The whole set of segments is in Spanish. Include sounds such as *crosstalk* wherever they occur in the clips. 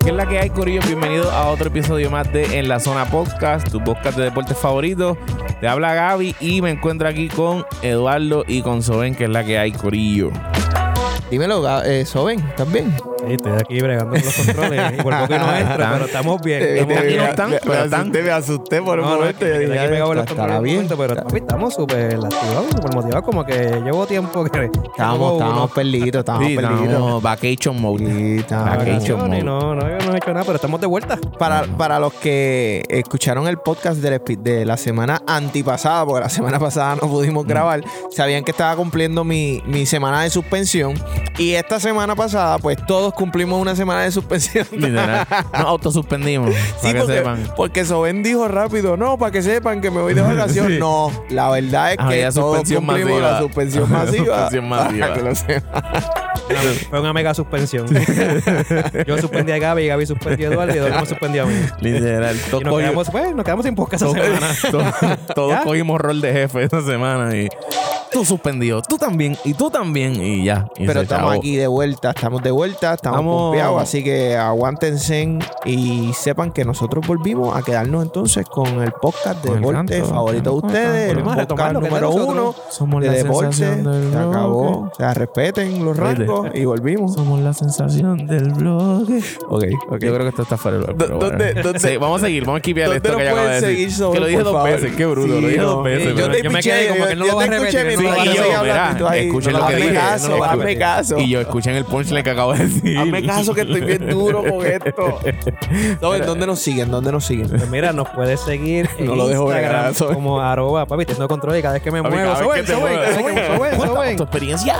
¿Qué es la que hay, Corillo? Bienvenido a otro episodio más de En la Zona Podcast, tu podcast de deportes favorito. Te habla Gaby y me encuentro aquí con Eduardo y con Soben, que es la que hay, Corillo. Dímelo, eh, Soben, ¿estás bien? Estoy aquí bregando con los controles. y por poco no *laughs* entra, pero estamos bien. Eh, Estamos aquí no están, me, pero me están. asusté, me asusté por un No, no, momento. es que me dije, los "Estará controles bien". momento, pero papi, estamos súper activados, súper motivados. Como que llevo tiempo que. Estábamos uno- perdidos, estábamos Sí, perdidos. *laughs* estamos vacation mode. Vacation mode. No, no, yo no he hecho nada, pero estamos de vuelta. Para, para los que escucharon el podcast del de la semana antipasada, porque la semana pasada no pudimos Mm. grabar, sabían que estaba cumpliendo mi, mi semana de suspensión. Y esta semana pasada, pues todos cumplimos una semana de suspensión. *laughs* Literal. Nos autosuspendimos. Sí, para que porque, sepan. porque Soben dijo rápido, no, para que sepan que me voy de vacaciones. Sí. No, la verdad es que todos suspensión cumplimos masiva. la suspensión masiva. Suspensión *laughs* masiva. Que lo sepan. Fue una mega suspensión. *laughs* yo suspendí a Gaby, Gaby suspendió a Eduardo y Eduardo me suspendió a mí. Literal. Y Todos nos cogimos, quedamos, pues, nos quedamos sin podcast esa semana. todos- todos cogimos rol de jefe esta semana y tú suspendido, tú también y tú también y ya. Y Pero estamos chavó. aquí de vuelta, estamos de vuelta, estamos Estamos- pompeados, así que aguántense y sepan que nosotros volvimos a quedarnos entonces con el podcast de deporte favorito de ustedes, el podcast número uno Somos de deporte, se acabó, o sea, respeten los rangos y volvimos. Somos la sensación del bloque. Ok, ok. Yo creo que esto está fuera del lugar, pero ¿Dónde- bueno. dónde- Sí, vamos a seguir, vamos a esquipear ¿Dónde esto que ya acabo de decir. que lo dije dos favor? veces, qué bruto, Sí, lo dije no. dos veces. Yo te yo me quedé como que no lo va te a escuché repetir. y yo, escuchen lo que dije. Y yo escuché en el punchline que acabo de decir. Hazme caso que estoy bien duro con esto. *laughs* ¿Dónde nos siguen? ¿Dónde nos siguen? Pues mira, nos puedes seguir en *laughs* No lo dejo Instagram Soben. como arroba, papi, tengo control y cada vez que me Papi, muevo, Soben, Soben, Soben, Soben. tu experiencia.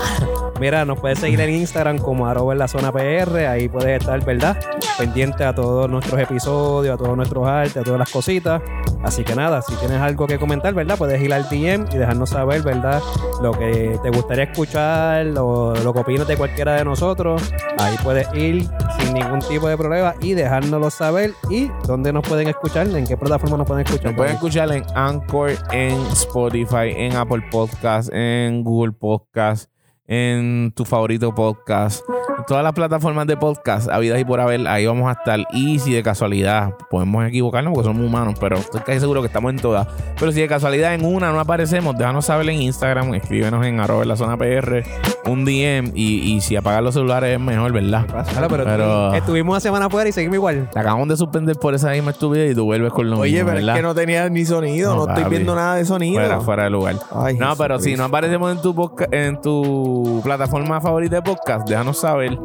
Mira, nos puedes seguir en Instagram como arroba en la zona PR. Ahí puedes estar, ¿verdad? Pendiente a todos nuestros episodios, a todos nuestros artes, a todas las cositas. Así que nada, si tienes algo que comentar, ¿verdad? Puedes ir al DM y dejarnos saber, ¿verdad? Lo que te gustaría escuchar, lo, lo que opinas de cualquiera de nosotros. Ahí puedes ir sin ningún tipo de problema y dejárnoslo saber. Y dónde nos pueden escuchar, en qué plataforma nos pueden escuchar. Nos pueden escuchar en Anchor, en Spotify, en Apple Podcast, en Google Podcast, en tu favorito podcast, en todas las plataformas de podcast, habidas y por haber, ahí vamos a estar. Y si de casualidad podemos equivocarnos porque somos humanos, pero estoy casi seguro que estamos en todas. Pero si de casualidad en una no aparecemos, déjanos saber en Instagram, escríbenos en arroba en la zona PR, un DM y, y si apagan los celulares es mejor, ¿verdad? Claro, pero, Pero- estuvimos una semana afuera y seguimos igual. Te acabamos de suspender por esa misma estupidez y tú vuelves con lo Oye, mismo, pero ¿verdad? es que no tenía ni sonido, No, no, estoy viendo nada de sonido. fuera, fuera de lugar. Ay, No, pero si no aparecemos en tu podca- en tu plataforma favorita de podcast, déjanos saber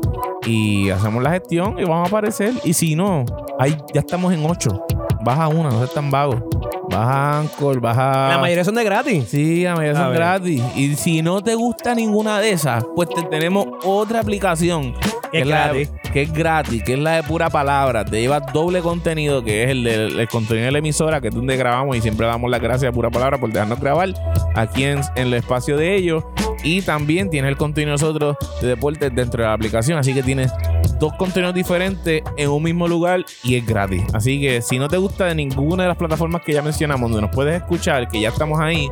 y hacemos la gestión y vamos a aparecer. Y si no, ahí ya estamos en 8. Baja una, no seas tan vago. Baja Anchor, baja. La mayoría son de gratis. Sí, la mayoría A son ver. gratis. Y si no te gusta ninguna de esas, pues te tenemos otra aplicación. Que es la- gratis. que es gratis, que es la de pura palabra. Te lleva doble contenido, que es el del el contenido de la emisora, que es donde grabamos y siempre damos las gracias a pura palabra por dejarnos grabar aquí en, en el espacio de ellos. Y también tienes el contenido de nosotros de deportes dentro de la aplicación. Así que tienes dos contenidos diferentes en un mismo lugar y es gratis. Así que si no te gusta de ninguna de las plataformas que ya mencionamos, donde nos puedes escuchar, que ya estamos ahí,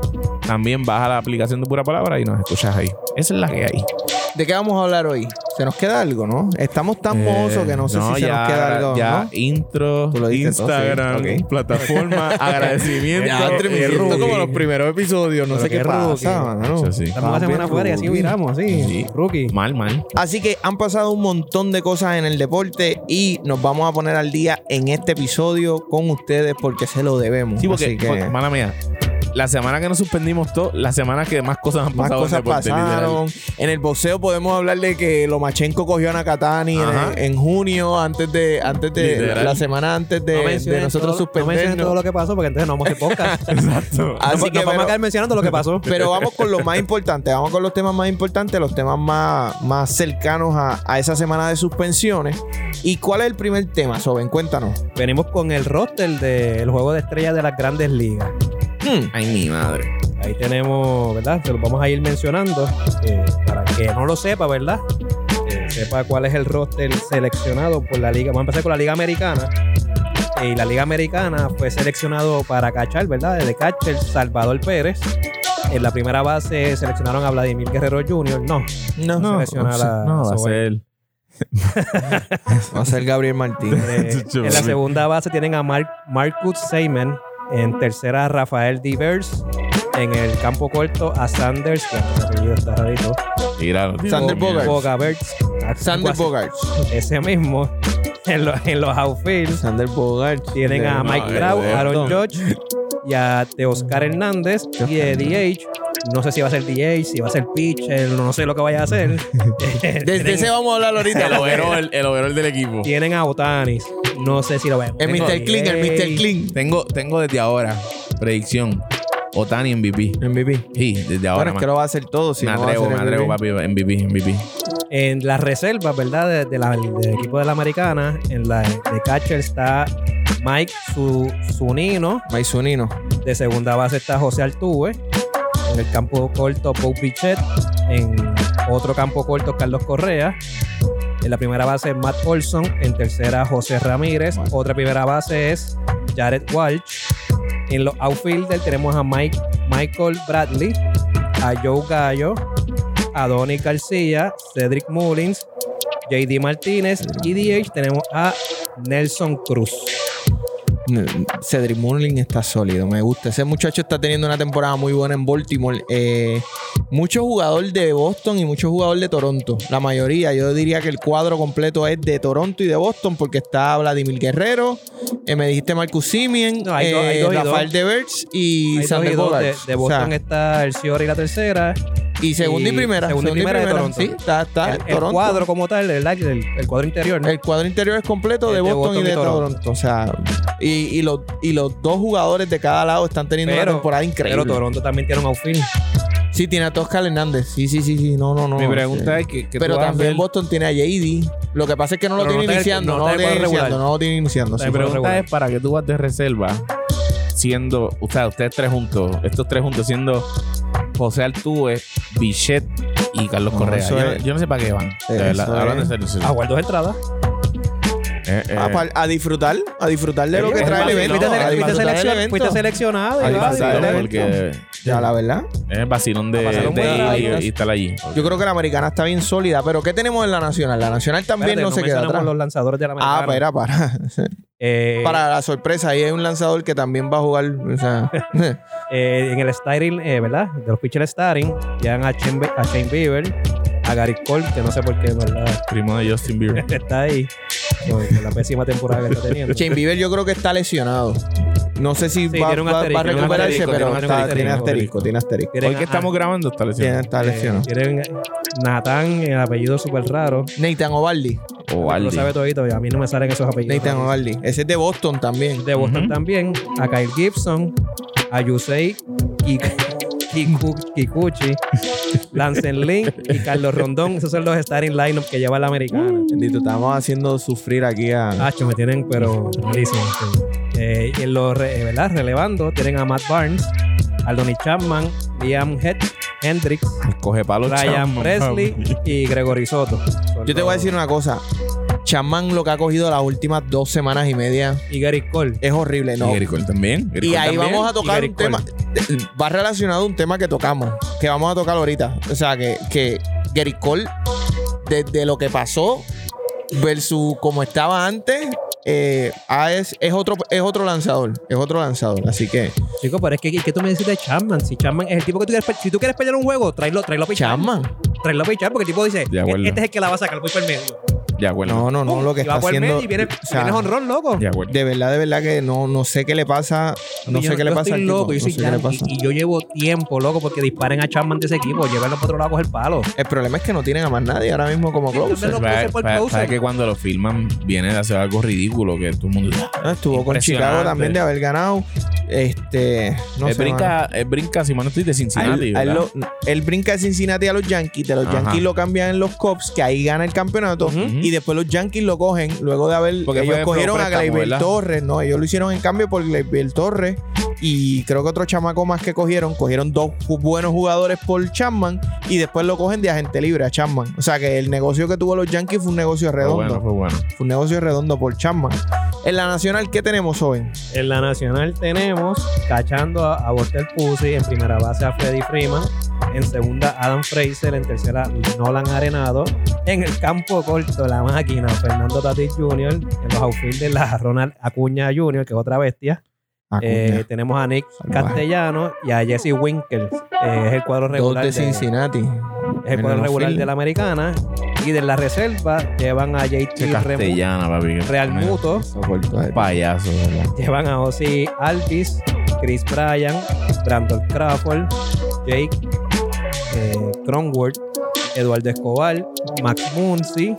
también baja la aplicación de pura palabra y nos escuchas ahí. Esa es la que hay. ¿De qué vamos a hablar hoy? ¿Se nos queda algo, no? Estamos tan mozos que no sé si se Eh, nos queda algo. Ya, ¿no? intro, dijiste todo, sí. Instagram, Ok. plataforma, *laughs* agradecimiento. Ya, entre me Eh, como los primeros episodios, no Pero sé qué qué pasa, mano. Estamos una semana afuera y así miramos, así. Sí. Rookie. Mal, mal. Así que han pasado un montón de cosas en el deporte y nos vamos a poner al día en este episodio con ustedes porque se lo debemos. Sí, porque, Así que porque, mala mía, la semana que nos suspendimos todo, la semana que más cosas han más pasado. en cosas deporte, literal. pasaron. En el boxeo podemos hablar de que Lomachenko cogió a Nakatani en, en junio, antes de, antes de Literal. la semana antes de, No de menciones nosotros todo, No todo suspendernos. lo que pasó porque entonces no vamos a hacer podcast. *laughs* Exacto. Así que, nos vamos a quedar mencionando lo que pasó. *laughs* Pero vamos con lo más importante, vamos con los temas más importantes, los temas más, más cercanos a, a esa semana de suspensiones. ¿Y cuál es el primer tema, Soben? Cuéntanos. Venimos con el roster del juego de estrellas de las grandes ligas. Hmm, Ay, mi madre. Ahí tenemos, ¿verdad? Se los vamos a ir mencionando eh, para que no lo sepa, ¿verdad? Eh, sepa cuál es el roster seleccionado por la liga. Vamos a empezar con la liga americana. Eh, y la liga americana fue seleccionado para cachar, ¿verdad? De catcher Salvador Pérez. En la primera base seleccionaron a Vladimir Guerrero Jr. No, No, No, selecciona no, va a ser. *laughs* va a ser Gabriel Martínez. Eh, *laughs* en la segunda base tienen a Mark, Marcus Seyman. En tercera, Rafael Divers. En el campo corto, a Sanders, que el apellido está rarito. Míralo, tío. Sander Mira. Bogarts. Bogaerts. Sander Bogarts. Ese mismo. En, los- en los outfields Sander Bogarts. tienen a No, Mike Trout, eh, Aaron no. Judge y a Oscar Hernández y de DH. No sé si va a ser DH, si va a ser pitcher, no sé lo que vaya a hacer. *laughs* Desde ese vamos a hablar ahorita. El overall, el overall del equipo. tienen a Otanis. No sé si lo vemos. El Mr. Clean, el Mr. Clean. Tengo, tengo desde ahora predicción. Otani MVP. MVP. Sí, desde Bueno, ahora. es que lo va a hacer todo. Si me no va a atrevo, me atrevo, MVP. papi. MVP, MVP. En las reservas, ¿verdad? De, de la- del equipo de la americana, en la de catcher está Mike Su, Zunino. Maizunino. De segunda base está José Altuve. En el campo corto, Paul Pichet. En otro campo corto, Carlos Correa. En la primera base, Matt Olson. En tercera, José Ramírez. Otra primera base es Jared Walsh. En los outfielders tenemos a Mike, Michael Bradley, a Joe Gallo, a Donny García, Cedric Mullins, JD Martínez y DH tenemos a Nelson Cruz. Cedric Mullin está sólido, me gusta. Ese muchacho está teniendo una temporada muy buena en Baltimore. Eh, mucho jugador de Boston y mucho jugador de Toronto. La mayoría, yo diría que el cuadro completo es de Toronto y de Boston porque está Vladimir Guerrero, eh, me dijiste Marcus Simeon, No, eh, y. Rafael Devers y Sander y de, de O Boston sea, está el Ciori la tercera. Y segunda y y primera. segunda y primera de Toronto. Sí, está, está el, el Toronto. cuadro como tal, el, el, el cuadro interior. El cuadro interior es completo de Boston, Boston y de y Toronto. Toronto. O sea, y, y los, y los dos jugadores de cada lado están teniendo una temporada increíble. Pero Toronto también tiene un outfield. Sí, tiene a Toscar Hernández. Sí, sí, sí, sí. No, no, no. Mi pregunta Sí. es que, que Pero también hacer- Boston tiene a JD. Lo que pasa es que no lo Pero no tiene el- iniciando. no No, lo en el tiene iniciando. No lo tiene iniciando. Está sí. Mi el pregunta regular. es para que tú vas de reserva siendo, o sea, ustedes tres juntos, estos tres juntos siendo José Altuve, Bichette y Carlos No, Correa. Yo, es- yo no sé para qué van. De Eso verdad, hablando es- en serio, en serio. A dos entradas. Eh, eh, Ah, pa- a disfrutar, a disfrutar de lo que trae el evento. Fuiste, seleccionado. porque Ya, la verdad. es el vacilón de, de buen ir rato. y, y estar allí. Yo creo que la americana está bien sólida. Pero ¿qué tenemos en la nacional? La nacional también Espérate, no, se queda atrás. los lanzadores de la Ah, americana. espera, para. *laughs* Eh, *laughs* para la sorpresa, ahí hay un lanzador que también va a jugar. O sea, *laughs* eh, en el starting, eh, ¿verdad? De los pitchers starting, llegan a Shane, Be- a Shane Bieber, a Gary Cole, que no sé por qué, ¿verdad? *laughs* Primo de Justin Bieber. *laughs* Está ahí. Con, con la pésima temporada que está teniendo. Shane Bieber yo creo que está lesionado. No sé si Sí, va, tiene un va- va asterisco, a tiene un recuperarse, asterisco, pero tiene un está- asterisco. tiene asterisco, tiene asterisco. Tienen Hoy que estamos grabando está Tiene- lesionado. está lesionado. Eh, tienen Nathan, el apellido súper raro. Nathan Ovaldi. O Lo Aldi. sabe todito, a mí no me salen esos apellidos. Nathan Ovaldi. Ese es de Boston también. De Boston Ujú. también. A Kyle Gibson, a Yusei Kik- Kiku- Kikuchi, Lance Lynn y Carlos Rondón. Esos son los starting lineup que lleva la americana. Bendito, estamos haciendo sufrir aquí a. Hacho, me tienen, pero malísimo. sí. Eh, y en los, re- ¿verdad? Relevando, tienen a Matt Barnes, Aldoni Chapman, Liam Head, Hendricks, Coge palos. Ryan Presley y Gregory Soto. Yo te voy a decir una cosa. Chapman lo que ha cogido las últimas dos semanas y media Y Gary Cole. es horrible, ¿no? Y Gary Cole también. Gary Y Cole ahí también. vamos a tocar un tema. *laughs* Va relacionado a un tema que tocamos, que vamos a tocar ahorita. O sea, que, que Gary Cole, desde lo que pasó versus como estaba antes, eh, ah, es, es, otro, es otro lanzador. Es otro lanzador. Así que, Chico, pero es que, ¿qué tú me dices de Chapman? Si Chapman es el tipo que tú quieres Si tú quieres pelear un juego, tráelo, tráelo a pichar. Chapman. Tráelo a pichar porque el tipo dice, este es el que la va a sacar, voy por el medio. No, no, no, lo que está el haciendo. y viene, o sea, viene honrón, loco. Bueno. de verdad, de verdad que no, no sé qué le pasa. No yo- sé qué le pasa estoy al tipo. loco, yo No soy sé qué le yankee pasa. y yo llevo tiempo, loco, porque disparen a Chapman de ese equipo, llévenlo para otro lado a coger palo. El problema es que no tienen a más nadie ahora mismo como Sí, closer. Para que cuando lo filman viene de hacer algo ridículo que todo el mundo Ah, Estuvo con. Chicago también de haber ganado. Este. No él sé, brinca, él brinca, si mal no estoy, de Cincinnati. él, él ¿verdad? lo- él brinca de Cincinnati a los Yankees, de los Ajá. Yankees lo cambian en los Cubs, que ahí gana el campeonato, y después los Yankees lo cogen, luego de haber, Porque ellos fue- cogieron fue a Gleyber. Torres, no, ellos lo hicieron en cambio por Gleyber Torres, y creo que otro chamaco más que cogieron, cogieron dos buenos jugadores por Chapman, y después lo cogen de agente libre a Chapman. O sea que el negocio que tuvo los Yankees fue un negocio Fue redondo. bueno, fue bueno. Fue un negocio redondo por Chapman. En la nacional, ¿qué tenemos, joven? En la nacional tenemos cachando a, a Buster Pussy, en primera base a Freddy Freeman, en segunda Adam Fraser, en tercera Nolan Arenado, en el campo corto la máquina Fernando Tatis Jr., en los outfielders la Ronald Acuña Jr., que es otra bestia. Eh, tenemos a Nick Salvaje. Castellano y a Jesse Winkles, eh, es el cuadro regular de de, Cincinnati. es el cuadro el regular outfield. de la americana. Y de la reserva llevan a JT Castellana, papi. Real Muto. Payaso, ¿verdad? Llevan a Ozzy Alvis, Chris Bryan, Brandon Crawford, Jake eh, Cronworth, Eduardo Escobar, Max Muncy,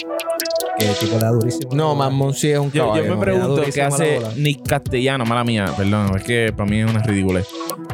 que tipo da durísimo. No, más Monsi es un Yo, caballo. yo me pregunto qué hace. Nick Castellano, mala mía, perdón, es que para mí es una ridícula.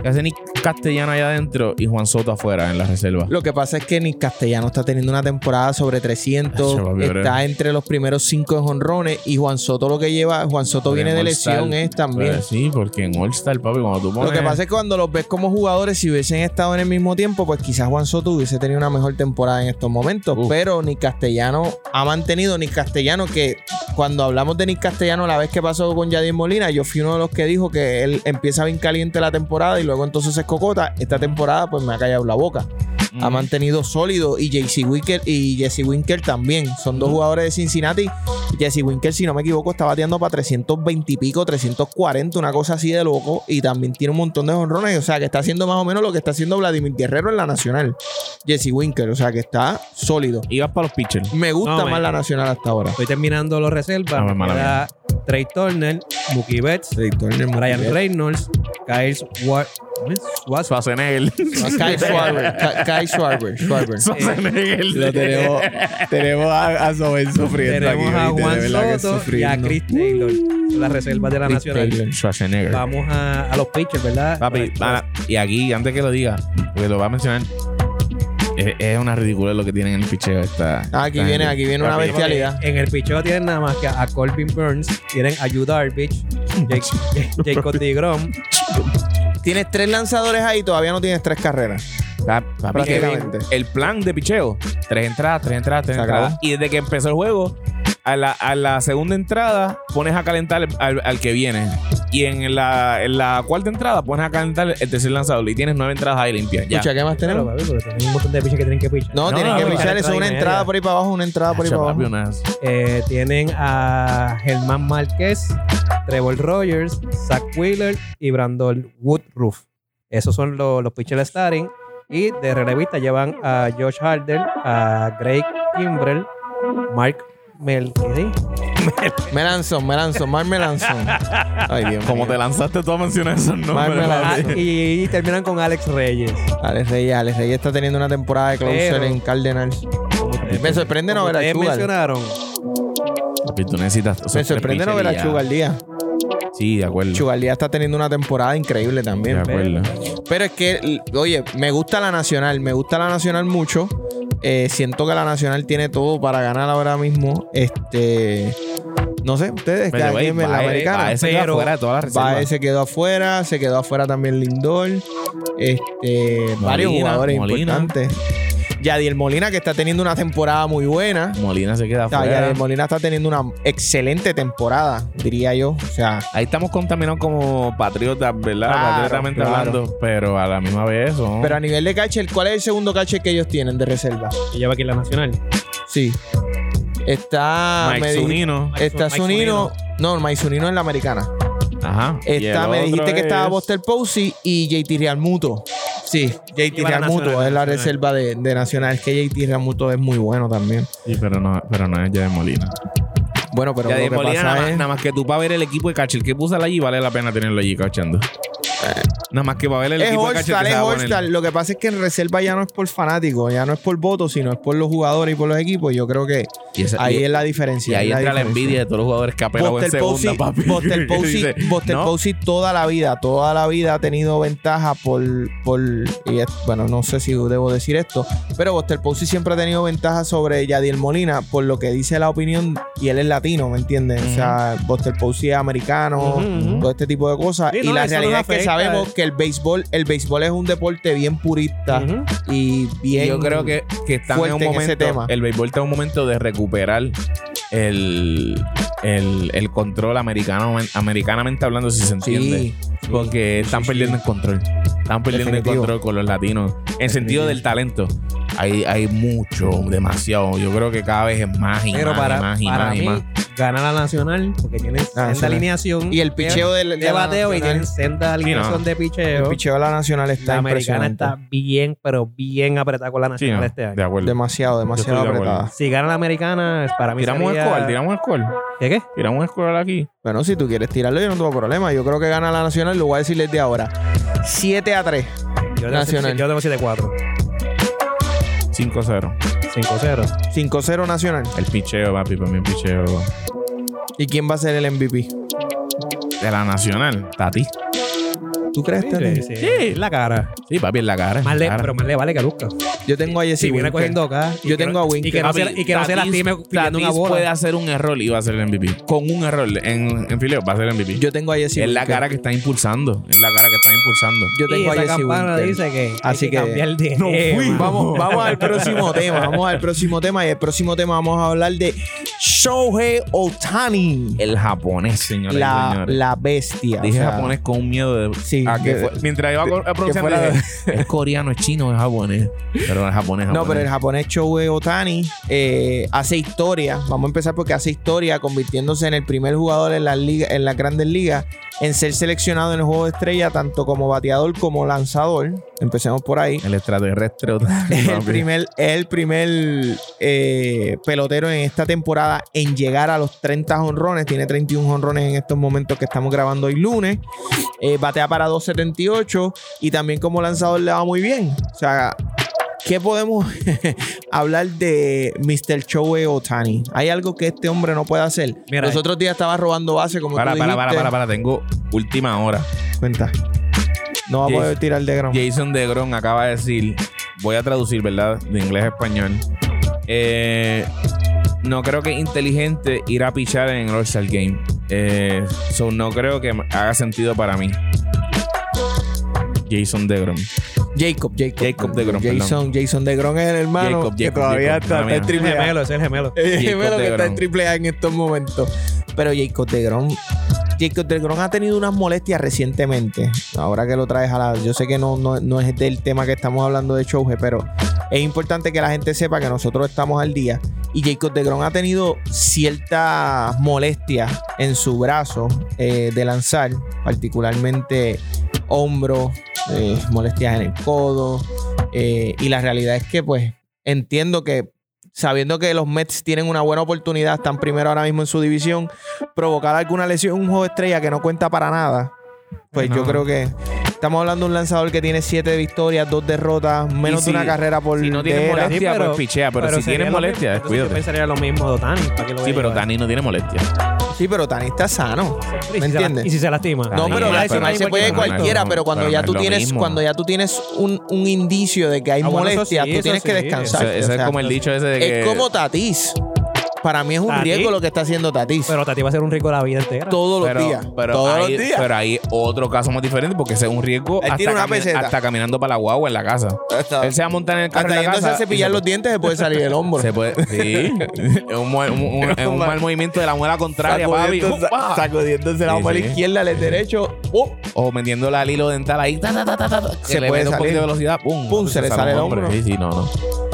¿Qué hace Nick Castellano allá adentro y Juan Soto afuera en la reserva? Lo que pasa es que Nick Castellano está teniendo una temporada sobre 300, Acho, papi, está entre los primeros cinco en honrones y Juan Soto lo que lleva, Juan Soto viene de lesión All-Star, es también. pues sí, porque en All Star, papi, cuando tú pones. Lo que pasa es que cuando los ves como jugadores, si hubiesen estado en el mismo tiempo, pues quizás Juan Soto hubiese tenido una mejor temporada en estos momentos. Uf. Pero Nick Castellano ha mantenido Nick Castellano que cuando hablamos de Nick Castellano la vez que pasó con Yadier Molina, yo fui uno de los que dijo que él empieza bien caliente la temporada y luego entonces se escocota. Esta temporada pues me ha callado la boca. Mm. Ha mantenido sólido y JC Winker y Jesse Winker también. Son dos jugadores de Cincinnati. Jesse Winker, si no me equivoco, está bateando para 320 y pico, 340, una cosa así de loco. Y también tiene un montón de honrones. O sea, que está haciendo más o menos lo que está haciendo Vladimir Guerrero en la nacional. Jesse Winker, o sea, que está sólido. Ibas para los pitchers. Me gusta No, más la nacional hasta ahora. Estoy terminando los reservas. Ah, me Trey Turner, Mookie Betts, Ryan Reynolds, Kyle Swar-. Swaz- Schwarzenegger. Kai Schwarber. Kai Schwarber. Schwarber. *laughs* Schwarzenegger. Lo tenemos, tenemos a, a Soben sufriendo Tenemos aquí, a ¿viste? De Juan Soto y a. Chris Taylor. Las reservas de la Chris nacional. Taylor. Schwarzenegger. Vamos a, a los pitchers, ¿verdad? Papi, para- y aquí, antes que lo diga, porque lo va a mencionar, es, es una ridícula lo que tienen en el picheo. Esta, Ah, aquí viene, gente. aquí viene una bestialidad. En el picheo tienen nada más que a Corbin Burns, tienen a Yu Darvish, Jake- *laughs* Jacob DeGrom, Tienes tres lanzadores ahí, todavía no tienes tres carreras. Que Prácticamente. el plan de picheo, tres entradas, tres entradas, tres entradas. Y desde que empezó el juego, a la, a la segunda entrada pones a calentar al, al que viene. Y en la, en la cuarta entrada pones a calentar el tercer lanzador. Y tienes nueve entradas ahí limpias. Ya. Escucha, ¿qué más tenemos? papi, porque tienen un montón de pitchers que tienen que pitchar. No, No, tienen no, que no, pichar eso, una entrada por ahí para abajo, una entrada por ahí para abajo. Eh, tienen a Germán Márquez, Trevor Rogers, Zach Wheeler y Brandon Woodruff. Esos son los, los pitchers starting. Y de relevista llevan a Josh Harder, a Greg Kimbrell, Mark Mel ¿qué? Melanson, Melanson, Mar Melanson. Ay, Dios Como mío. te lanzaste tú a mencionar esos nombres. Ah, papi. y terminan con Alex Reyes. Alex Reyes, Alex Reyes está teniendo una temporada de closer Pero- en Cardinals. Me sorprende no ver a Sugar. mencionaron. Papi, tú necesitas. Me sorprende no ver a Chugal Díaz. Sí, de acuerdo. Chugal Díaz está teniendo una temporada increíble De también. acuerdo. Pero es que, oye, me gusta la Nacional, me gusta la Nacional mucho. Eh, siento que la Nacional tiene todo para ganar ahora mismo. Este, no sé, ustedes, cada quien ve la Baez- americana. Baez se queda Pero- fuera de todas las reservas. Baez se quedó afuera, se quedó afuera también Lindor. Este, varios jugadores Molina. importantes. Yadiel Molina, que está teniendo una temporada muy buena. Molina se queda O sea, fuera. Yadiel Molina está teniendo una excelente temporada, diría yo. O sea, Ahí estamos contaminados como patriotas, ¿verdad? Claro, Patriotamente claro. hablando, pero a la misma vez son. pero a nivel de catcher, ¿cuál es el segundo catcher que ellos tienen de reserva? Que lleva aquí la nacional. Sí. Está. Mike. Está Mike Zunino. No, Mike Zunino en la americana. Ajá. Está, me dijiste que estaba es- Buster Posey y JT Realmuto. Sí, JT Realmuto es la reserva de, de Nacional. Es que JT Realmuto es muy bueno también. Sí, pero no, pero no es Yadier Molina. Bueno, pero Yadier lo que Molina, pasa nada, más, es. nada más que tú para ver el equipo de catcher que puso allí, vale la pena tenerlo allí cachando. Nada más que para ver el Es equipo All-Star, es va a. All-Star. Lo que pasa es que en reserva ya no es por fanáticos, ya no es por votos, sino es por los jugadores y por los equipos. Yo creo que Y esa- ahí y- es la Y diferencia. ahí es la entra la envidia de todos los jugadores que ha pegado en Buster segunda, papi. Buster *laughs* Posey, Buster ¿no? Posey toda la vida, toda la vida ha tenido ventaja por, por y es- bueno, no sé si debo decir esto, pero Buster Posey siempre ha tenido ventaja sobre Yadiel Molina por lo que dice la opinión y él es latino, ¿me entiendes? O sea, Buster Posey es americano, todo este tipo de cosas Sí, y no, la realidad es que. Sabemos que el béisbol, el béisbol es un deporte bien purista y bien Yo creo que, que están en un en ese momento. tema. El béisbol está en un momento de recuperar el, el, el control americano, americanamente hablando, si se entiende. Sí. Porque están perdiendo el control. Están perdiendo Definitivo. el control con los latinos. En sentido del talento. Hay, hay mucho, demasiado. Yo creo que cada vez es más y Pero más para, y más y para más y mí, más. Gana la nacional porque tiene senda alineación. Y el picheo de, de de bateo y tienen senda alineación no. de picheo. El picheo de la nacional está la americana está bien, pero bien apretada con la nacional este año. de acuerdo. Demasiado, demasiado de apretada. Si gana la americana, para mí Tiramos un sería... score, tiramos un score. ¿Qué qué? Tiramos un score aquí. Bueno, si tú quieres tirarlo, yo no tengo problema. Yo creo que gana la nacional, lo voy a decir desde ahora. 7 a 3. Yo tengo, Nacional. Yo tengo 7-4. 5-0. 5-0. 5-0 nacional. El picheo, papi, para mí el picheo ¿Y quién va a ser el MVP? de la nacional. Tati. ¿Tú crees, Tati? Sí, sí. Es la cara. Sí, papi, en la cara. en Más la le, cara. pero más le vale que luzca. Yo tengo a Jesse Si viene Winker. cogiendo acá. y Yo que tengo a Winker. Y que no se, y que no se Tatis- lastime pidiendo una bola. puede hacer un error y va a ser el MVP. Con un error en, en fileo va a ser el MVP. Yo tengo a Jesse es la cara que está impulsando. Es la cara que está impulsando. Yo Y tengo a esa Jesse campana Winker. dice que Así hay que- que cambiar de No fui. tema. Vamos, vamos al próximo *laughs* tema. Vamos al próximo tema. Y el próximo tema vamos a hablar de Shohei Otani. El japonés, señores y La, señores. la bestia. Dije o sea, japonés con un miedo de. Sí, a que de- fue- mientras iba a pronunciar, fuera- dije, *laughs* es coreano, es chino, es japonés. Pero es japonés, No, pero el japonés Shohei Otani eh, hace historia. Vamos a empezar porque hace historia, convirtiéndose en el primer jugador en las ligas, en las grandes ligas, en ser seleccionado en el juego de estrella, tanto como bateador como lanzador. Empecemos por ahí. El extraterrestre. Es el primer, es el primer eh, pelotero en esta temporada en llegar a los 30 honrones. Tiene 31 honrones en estos momentos que estamos grabando hoy lunes. Eh, batea para 2.78 y también como lanzador le va muy bien. O sea, ¿qué podemos *laughs* hablar de Mr. Shohei Otani? ¿Hay algo que este hombre no puede hacer? Mira, Los otros días estaba robando base como Para, tú para, para, para, para. Tengo última hora. Cuenta. No va a poder tirar de ground. Jason DeGrom acaba de decir, voy a traducir, ¿verdad? De inglés a español. Eh, no creo que es inteligente ir a pichar en el All-Star Game. Eh, so no creo que haga sentido para mí. Jason DeGrom. Jacob, Jacob. Jacob DeGrom, Jason, Jason DeGrom es el hermano Jacob, que Jacob, todavía Jacob. está, está en mira. Es el triple A. gemelo, es el gemelo. El gemelo que está en triple A en estos momentos. Pero Jacob DeGrom, Jacob DeGrom ha tenido unas molestias recientemente. Ahora que lo traes a la... Yo sé que no, no, no es del tema que estamos hablando de Shohei, pero es importante que la gente sepa que nosotros estamos al día. Y Jacob DeGrom ha tenido ciertas molestias en su brazo eh, de lanzar, particularmente hombro, eh, molestias en el codo. eh, y la realidad es que, pues, entiendo que sabiendo que los Mets tienen una buena oportunidad, están primero ahora mismo en su división, provocar alguna lesión en un juego de estrella que no cuenta para nada, pues yo creo que estamos hablando de un lanzador que tiene siete victorias, dos derrotas, menos de una carrera por Si no tiene molestia, Sí, pues pichea. Pero, si tiene molestia, descuídate. pensaría lo mismo de Otani. ¿para qué lo voy Sí, pero llevar? Tani no tiene molestia. Sí, pero Tani está sano. ¿Y si ¿Me la- entiendes? Y si se lastima. No, pero pero- lastimar se puede cualquiera, no, pero cuando pero ya tú tienes, mismo. cuando ya tú tienes un, un indicio de que hay Ah, bueno, eso molestia, sí, tú eso tienes que descansar. Ese es como el dicho ese de que. Es como Tatis. Para mí es un Tatis. riesgo lo que está haciendo Tatis. Pero Tati va a ser un rico la vida entera. todos los pero, días. pero todos hay, los días. pero hay otro caso más diferente porque ese es un riesgo Él hasta, tiene una cami- peseta. hasta caminando para la guagua en la casa. Hasta- Él se va a montar en el carro Hasta en la yéndose casa. a cepillar y los dientes se puede salir el hombro. Se puede, sí. *laughs* es un, mal- un- un- es un mal movimiento de la muela contraria, papi. Sacudiéndose, ¡Upa! sacudiéndose la Sí, mano sí. izquierda, al derecho. ¡pum! O metiéndole al hilo dental ahí. ta, ta, ta, ta, ta, que Se le puede mete un poquito de velocidad. Pum. Pum, se le sale el hombro. Sí, sí, no, no.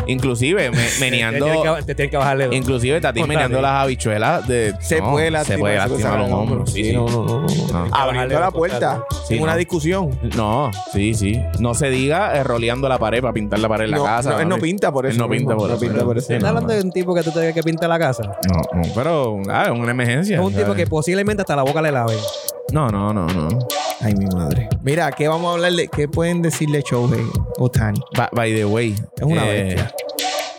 Inclusive, me- *laughs* Te meneando. tienen que- Te tienen que bajarle. dos. Inclusive Meneando Tati. las habichuelas de Se no, puede lastimar. se puede lastimar los hombros sí, sí. no, no, no, no. No. Abriendo la puerta. Sí, en una no. discusión. No, sí, sí. No se diga eh, roleando la pared para pintar la pared en la casa. no, él no pinta por Él eso. no pinta por No eso. pinta por eso. Sí, ¿Estás no, hablando de un tipo que tú te que pinta la casa? No, no, pero ah, es una emergencia. Es un tipo que posiblemente hasta la boca le lave. No, no, no, no. Ay, mi madre. Mira, ¿qué vamos a hablar de? ¿Qué pueden decirle Shohei Otani? Ba- by the way. Es una eh, bestia.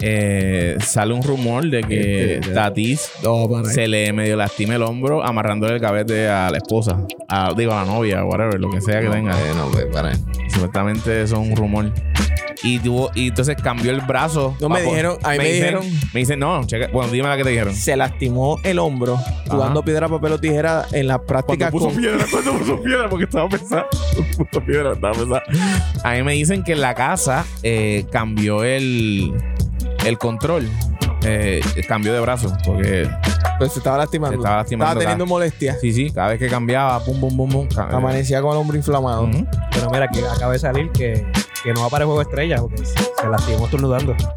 Eh, sale un rumor de que Este, Tatis No, se le medio lastima el hombro amarrándole el cabete a la esposa. A, digo, a la novia, whatever, lo que sea que tenga. no, pues, para. Supuestamente eso es un rumor. Y tuvo, y entonces cambió el brazo. No me Pa- dijeron, a mí me dijeron- Me dicen, no, checa, bueno, dime la que te dijeron. Se lastimó el hombro jugando piedra, papel o tijera en las prácticas con... piedra, *laughs* cuando puso piedra, porque estaba pensando. *laughs* Puso piedra, estaba pensando. A mí me dicen que en la casa eh, cambió el, el control. Eh, cambió de brazo. Porque Pues se estaba lastimando. Se estaba lastimando teniendo cada- molestias. Sí, sí, cada vez que cambiaba, pum, pum, pum, pum. ca- Amanecía con el hombro inflamado. Pero mira, que acaba de salir que, que no va para el juego estrella porque se, lastimó estornudando. *laughs*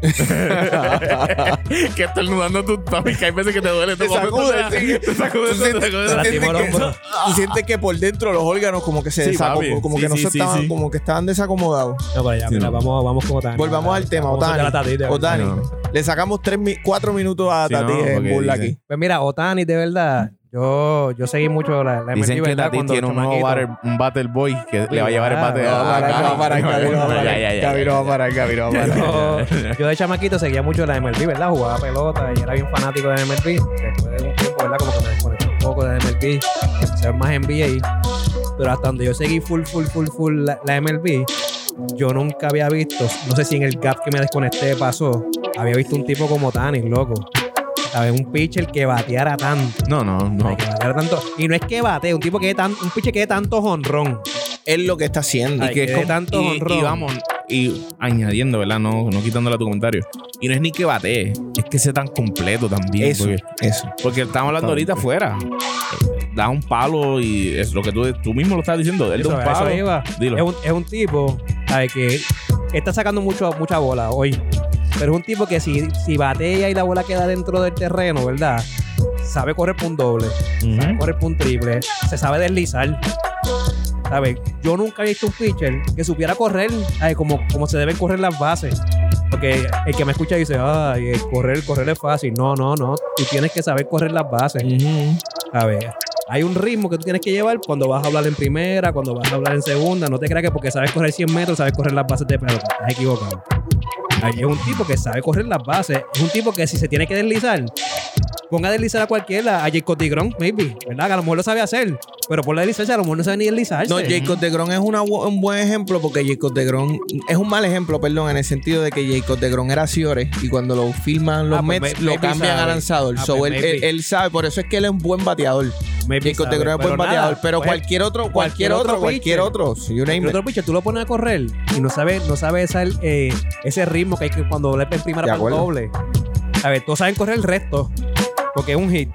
que estornudando tu tummy, que hay veces que te duele. Te sacude, sí. Te sacude, Tú sientes- te que- hombro. Tú sientes que por dentro los órganos como que se Sí, desacomodó, papi. como Sí, que no sí, se sí, estaban, sí. como que estaban desacomodados. No, pero ya, Sí, mira, no. vamos, vamos con Otani. Volvamos al tema, Otani. Otani. Le sacamos tres, mi- cuatro minutos a Tati en burla aquí. Pues mira, Otani, de verdad, yo, yo seguí mucho la, la Dicen que. Tati tiene un nuevo battle, un battle boy que le va a llevar el bate a a parar, no va a parar, Gaby, no va a parar. Ya, ya, ya, Gaby no va a ya. parar, Gaby no va a parar. *laughs* Yo, de chamaquito seguía mucho la MLB, ¿verdad? Jugaba pelota y era bien fanático de MLB. Después de un tiempo, ¿verdad? Como que me desconecté un poco de MLB. Empecé a ver más NBA. Pero hasta donde yo seguí full, full, full, full la, la MLB, yo nunca había visto, no sé si en el gap que me desconecté pasó, había visto un tipo como Tani, loco. ¿Sabes? Un pitcher que bateara tanto. No, no, no. Que bateara tanto. Y no es que bate, un tipo que dé tan, un pitcher que dé tanto honrón. Es lo que está haciendo. Ay, que que es de como- tanto y, honrón. y vamos, y añadiendo, ¿verdad? No, no quitándole a tu comentario. Y no es ni que batee, es que sea tan completo también. Eso, Porque, eso. porque estamos hablando ahorita afuera. Da un palo y es lo que tú, tú mismo lo estás diciendo. Él da Eso, un eso palo. iba. Dilo. Es un, es un tipo ¿sabes? que está sacando mucho, mucha bola hoy. Pero es un tipo que si, si batea y la bola queda dentro del terreno, ¿verdad? Sabe correr por un doble, sabe Ujú. correr por un triple, se sabe deslizar. ¿Sabes? Yo nunca he visto un pitcher que supiera correr ¿sabes? Como, como se deben correr las bases. Porque el que me escucha dice, ay, correr, correr es fácil. No, no, no. Tú tienes que saber correr las bases. A ver, hay un ritmo que tú tienes que llevar cuando vas a hablar en primera, cuando vas a hablar en segunda. No te creas que porque sabes correr 100 metros, sabes correr las bases de pelota. Estás equivocado. Ahí es un tipo que sabe correr las bases. Es un tipo que si se tiene que deslizar, ponga a deslizar a cualquiera, a Jacob maybe, ¿verdad? Que a lo mejor lo sabe hacer, pero por la deslizarse, a lo mejor no sabe ni deslizarse. No, Jacob de Gron es una un buen ejemplo porque Jacob de Gron es un mal ejemplo, perdón, en el sentido de que Jacob de Gron era Ciores y cuando lo filman los Ah, pues Mets lo cambian sabe. a lanzador. Ah, So, pues él- él sabe, por eso es que él es un buen bateador. Jacob de Gron es buen bateador, pero pues, cualquier otro, cualquier cualquier otro, cualquier otro, si you name otro pitcher, tú lo pones a correr y no sabe, no sabe esa, eh, ese ritmo que hay que cuando le en primera para el doble. A ver, todos saben correr el resto porque es un hit.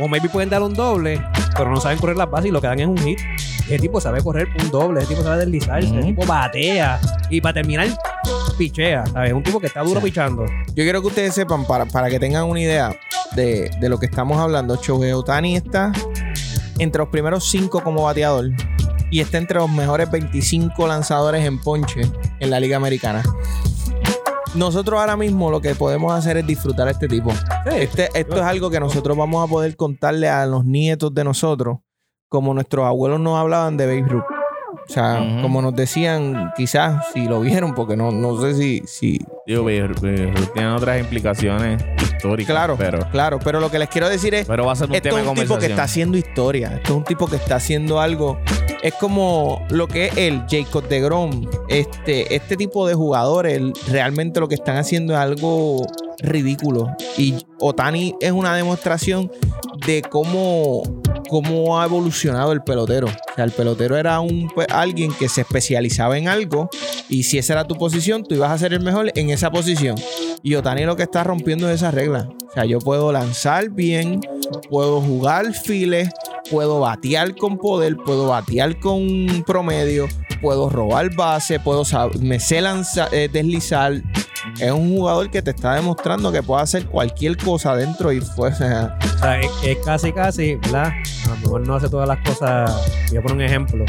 O maybe pueden dar un doble, pero no saben correr las bases y lo que dan es un hit. Ese tipo sabe correr un doble, ese tipo sabe deslizarse, ese tipo batea y para terminar pichea, ¿sabes? Un tipo que está duro pichando. Yo quiero que ustedes sepan, para, para que tengan una idea de, de lo que estamos hablando, Shohei Otani está entre los primeros cinco como bateador y está entre los mejores 25 lanzadores en ponche en la Liga Americana. Nosotros ahora mismo lo que podemos hacer es disfrutar a este tipo. Este, esto es algo que nosotros vamos a poder contarle a los nietos de nosotros, como nuestros abuelos nos hablaban de Babe Ruth. O sea, como nos decían, quizás si lo vieron, porque no, no sé si, si, Digo, pero- pero tiene otras implicaciones históricas. Claro, pero, claro, pero lo que les quiero decir es, pero va a ser un esto tema es un tipo que está haciendo historia, esto es un tipo que está haciendo algo, es como lo que es él, Jacob de Grom, este, este tipo de jugadores realmente lo que están haciendo es algo ridículo y Otani es una demostración de cómo cómo ha evolucionado el pelotero. O sea, el pelotero era un pues, alguien que se especializaba en algo y si esa era tu posición, tú ibas a ser el mejor en esa posición. Y Otani lo que está rompiendo es esa regla. O sea, yo puedo lanzar bien, puedo jugar files, puedo batear con poder, puedo batear con promedio, puedo robar base, puedo me sé lanzar, eh, deslizar. Es un jugador que te está demostrando que puede hacer cualquier cosa dentro y fuera. *laughs* O sea, es, es casi, casi, ¿verdad? A lo mejor no hace todas las cosas. Voy a poner un ejemplo.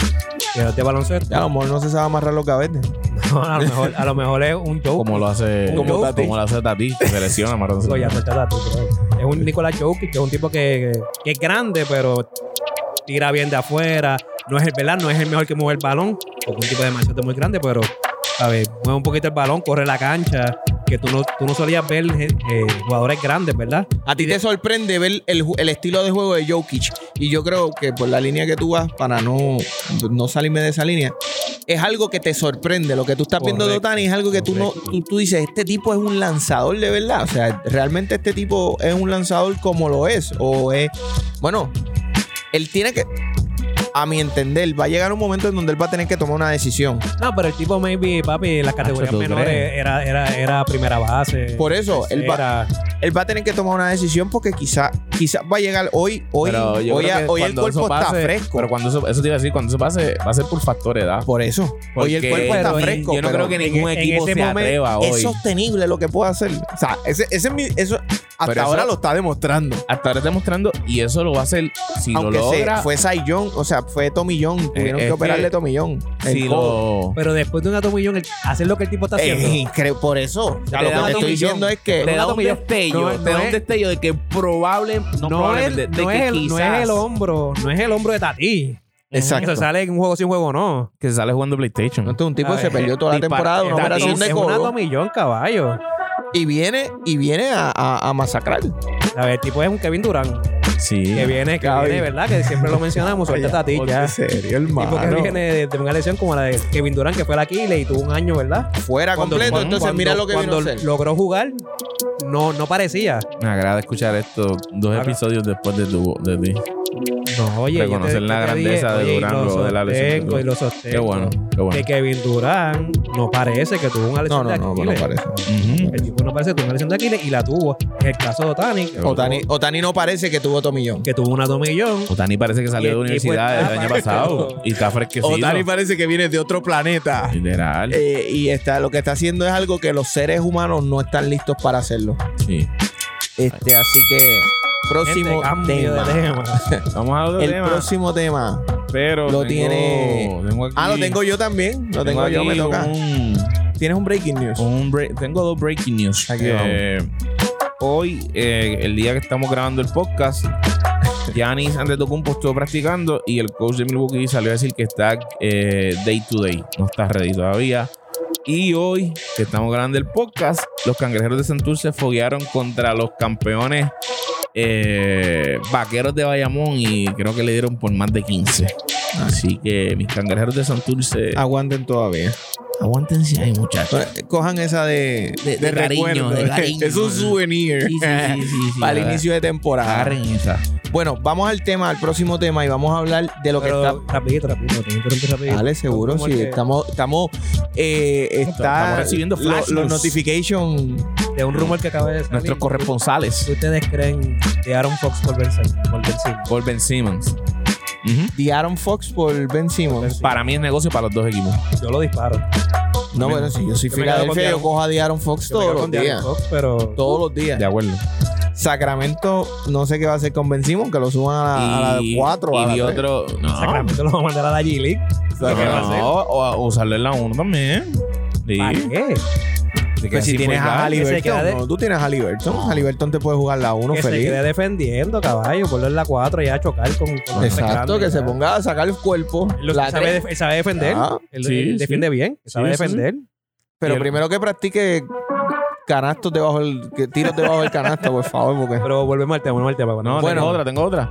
De baloncesto. A lo mejor no se sabe amarrar los gavetes. *laughs* No, a, lo mejor, a lo mejor es un joke. Como lo hace, Como como, Tati. lo hace Tati, que se lesiona, datos, pero Es un Nicolás Jokic, que es un tipo que, que es grande, pero tira bien de afuera. No es el, ¿verdad? No es el mejor que mueve el balón, un tipo demasiado muy grande, pero a ver, mueve un poquito el balón, corre la cancha, que tú no, tú no solías ver eh, jugadores grandes, ¿verdad? A ti te sorprende ver el, el estilo de juego de Jokic. Y yo creo que por la línea que tú vas, para no, no salirme de esa línea, es algo que te sorprende. Lo que tú estás viendo de Otani es algo que tú no tú, tú dices, este tipo es un lanzador de verdad. O sea, realmente este tipo es un lanzador como lo es. O es. Bueno, él tiene que. A mi entender, va a llegar un momento en donde él va a tener que tomar una decisión. No, pero el tipo, maybe, papi, en las categorías ¿tú menores era, era, era primera base. Por eso, él va- Él va a tener que tomar una decisión porque quizá, quizá va a llegar hoy, hoy, hoy, a- el cuerpo está fresco. Pero cuando eso, eso te iba a decir, cuando eso pase, va a ser por factor edad. Por eso. Hoy el Porque cuerpo está fresco. Yo no creo que ningún en equipo se momento atreva hoy. es sostenible lo que puede hacer. O sea, ese, ese es mi- eso hasta Pero eso- ahora lo está demostrando. Hasta ahora está demostrando y eso lo va a hacer si Aunque lo se- logra. fue Cy Young, o sea, fue Tommy Young. Tuvieron es que operarle Tommy si lo, Pero después de un atomillón, el- hacer lo que el tipo está haciendo. Eh, creo- por eso. O sea, lo que te estoy millón. diciendo es que. te da un tomillón. destello, No, te no da un es- destello de que probable, no, no, es, probablemente, de, de no que es el, no es el hombro, no es el hombro de Tati. Exacto. Que se sale en un juego sin juego, no. que se sale jugando PlayStation. No, este es un tipo se perdió toda la temporada una operación de es un codo atomillón, caballo. Y viene y viene a, a- a masacrar. A ver, el tipo es un Kevin Durant. sí. Que viene, que Gaby. viene, ¿verdad? Que siempre lo mencionamos. Suelta Tati ya. serio, El tipo que viene de, de una lesión como la de Kevin Durant, que fue la Aquiles y tuvo un año, ¿verdad? Fuera Cuando- completo. cuando- Entonces, mira lo que vino cuando a hacer. logró jugar, no, no parecía. Me agrada escuchar esto dos episodios después de, tu, de ti. No, oye, yo Reconocer te- la grandeza de luego de la lesión. Y lo sostengo. Qué bueno, qué bueno. Que Kevin Durant no parece que tuvo una No, lesión no, de no, no Aquiles. parece. El tipo no parece que tuvo una lesión de Aquiles y la tuvo. En el caso de Otani, Otani, Otani no parece que tuvo tomillón. que tuvo una tomillón. Otani parece que salió de universidad el año pasado y está fresquecito. Otani parece que viene de otro planeta. Literal. Eh, y está, lo que está haciendo es algo que los seres humanos no están listos para hacerlo. Sí. Este, así que, próximo Gente, tema. de tema. *laughs* Vamos a otro El tema. próximo tema. pero lo tengo- tiene- tengo aquí- Ah, lo tengo yo también. Lo tengo, yo, me toca. Un, Tienes un breaking news. un break- tengo dos breaking news. Aquí Eh, hoy, eh, el día que estamos grabando el podcast, *laughs* Giannis Antetokounmpo estuvo practicando y el coach de Milwaukee salió a decir que está eh, day to day, no está ready todavía. Y hoy, que estamos grabando el podcast, los cangrejeros de Santurce foguearon contra los campeones eh, vaqueros de Bayamón y creo que le dieron por más de 15. Así que mis cangrejeros de Santurce, Aguanten todavía. aguántense ahí, muchachos. Eh, Cojan esa de, De- de cariño, recuerdo. de cariño. *laughs* Es un souvenir. Sí, *laughs* para el inicio de temporada. Agarren esa. Bueno, vamos al tema, al próximo tema y vamos a hablar de lo que está. rapidito, rapidito, te interrumpí rapidito. Dale, seguro, sí. que- Estamos, estamos, eh, está Estamos recibiendo flash los notifications. De un rumor que acaba de salir. Nuestros corresponsales. ¿Qué ustedes creen de Aaron Fox por Ben Simmons? Por Ben Simmons? Por Ben Simmons. De Aaron Fox por Ben Simmons. Para mí es negocio para los dos equipos. Yo lo disparo. No, bueno, si yo soy Filadelfia, yo cojo a de Aaron Fox Yo todos los días. Fox, pero Todos los días. De acuerdo. Sacramento, no sé qué va a hacer con Ben Simmons, que lo suban a la, a la 4 y a la vi 3. otro. No. Sacramento lo va a mandar a la G-League. ¿Qué va a hacer? No, o, o usarle la 1 también. Sí. ¿Para qué? Pues si tienes a Halliburton, no, tú tienes a Halliburton. Halliburton te puede jugar la 1 Que se feliz. quede defendiendo, caballo. Ponlo en la 4 y a chocar con. con los Exacto, que se ponga a sacar el cuerpo. Él lo- la él sabe, él defender. Ah, él, sí, él sí. defiende bien. sabe Sí, sí, sí. defender. Pero Y primero que practique canastos debajo del, que tiros debajo del canasto, por favor, porque Pero volvemos al tema, volvemos al tema. No, Bueno. tengo otra, tengo otra.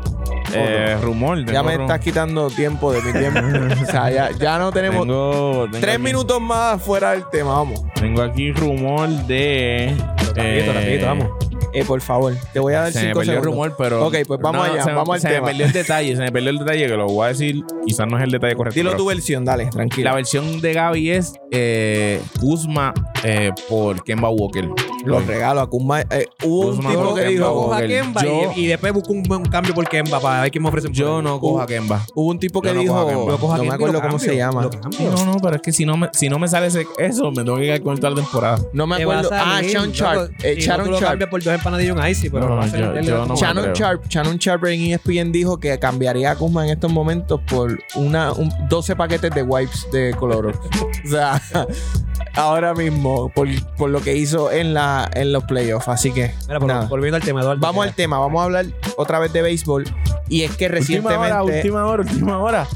Eh, rumor. ya me rum- estás quitando tiempo de mi tiempo. o sea, ya, ya no tenemos Tengo, tengo tres aquí- minutos más fuera del tema, vamos. Tengo aquí rumor de. Rapidito, eh, rapidito, vamos. Eh, por favor, te voy a dar Se me cinco perdió el segundos. rumor, pero. Ok, pues vamos allá, se me- vamos al se tema. me perdió el detalle, se me perdió el detalle que lo voy a decir. Quizás no es el detalle correcto. Dilo pero tu versión, dale, La tranquilo. versión de Gaby es eh, Kuzma eh, por Kemba Walker. Los regalos a Kuzma. Eh, hubo un tipo que dijo, Coja. Kemba Yo- y, y después busco un, un cambio por Kemba para ver quién me ofrece. Yo no cojo a Kemba. hubo un tipo que Yo no cojo a dijo, Kemba. Lo cojo a no me acuerdo cómo cambio, se llama. No, no, pero es que si no me, si no me sale ese- eso, me tengo que quedar con toda la temporada. No me acuerdo. Ah, loco, Sharp. Eh, no, lo Sharp. por dos empanadillas un icy, pero No, yo- yo no- Shannon creo. Sharp, Shannon Sharp en ESPN dijo que cambiaría a Kuzma en estos momentos por una, un- 12 paquetes de wipes de Clorox. *laughs* o sea, ahora mismo, por, por lo que hizo en, la, en los playoffs. Así que, Mira, nada. volviendo al tema, Eduardo. Vamos al tema, vamos a hablar otra vez de béisbol. Y es que Última hora, recientemente. última hora, última hora.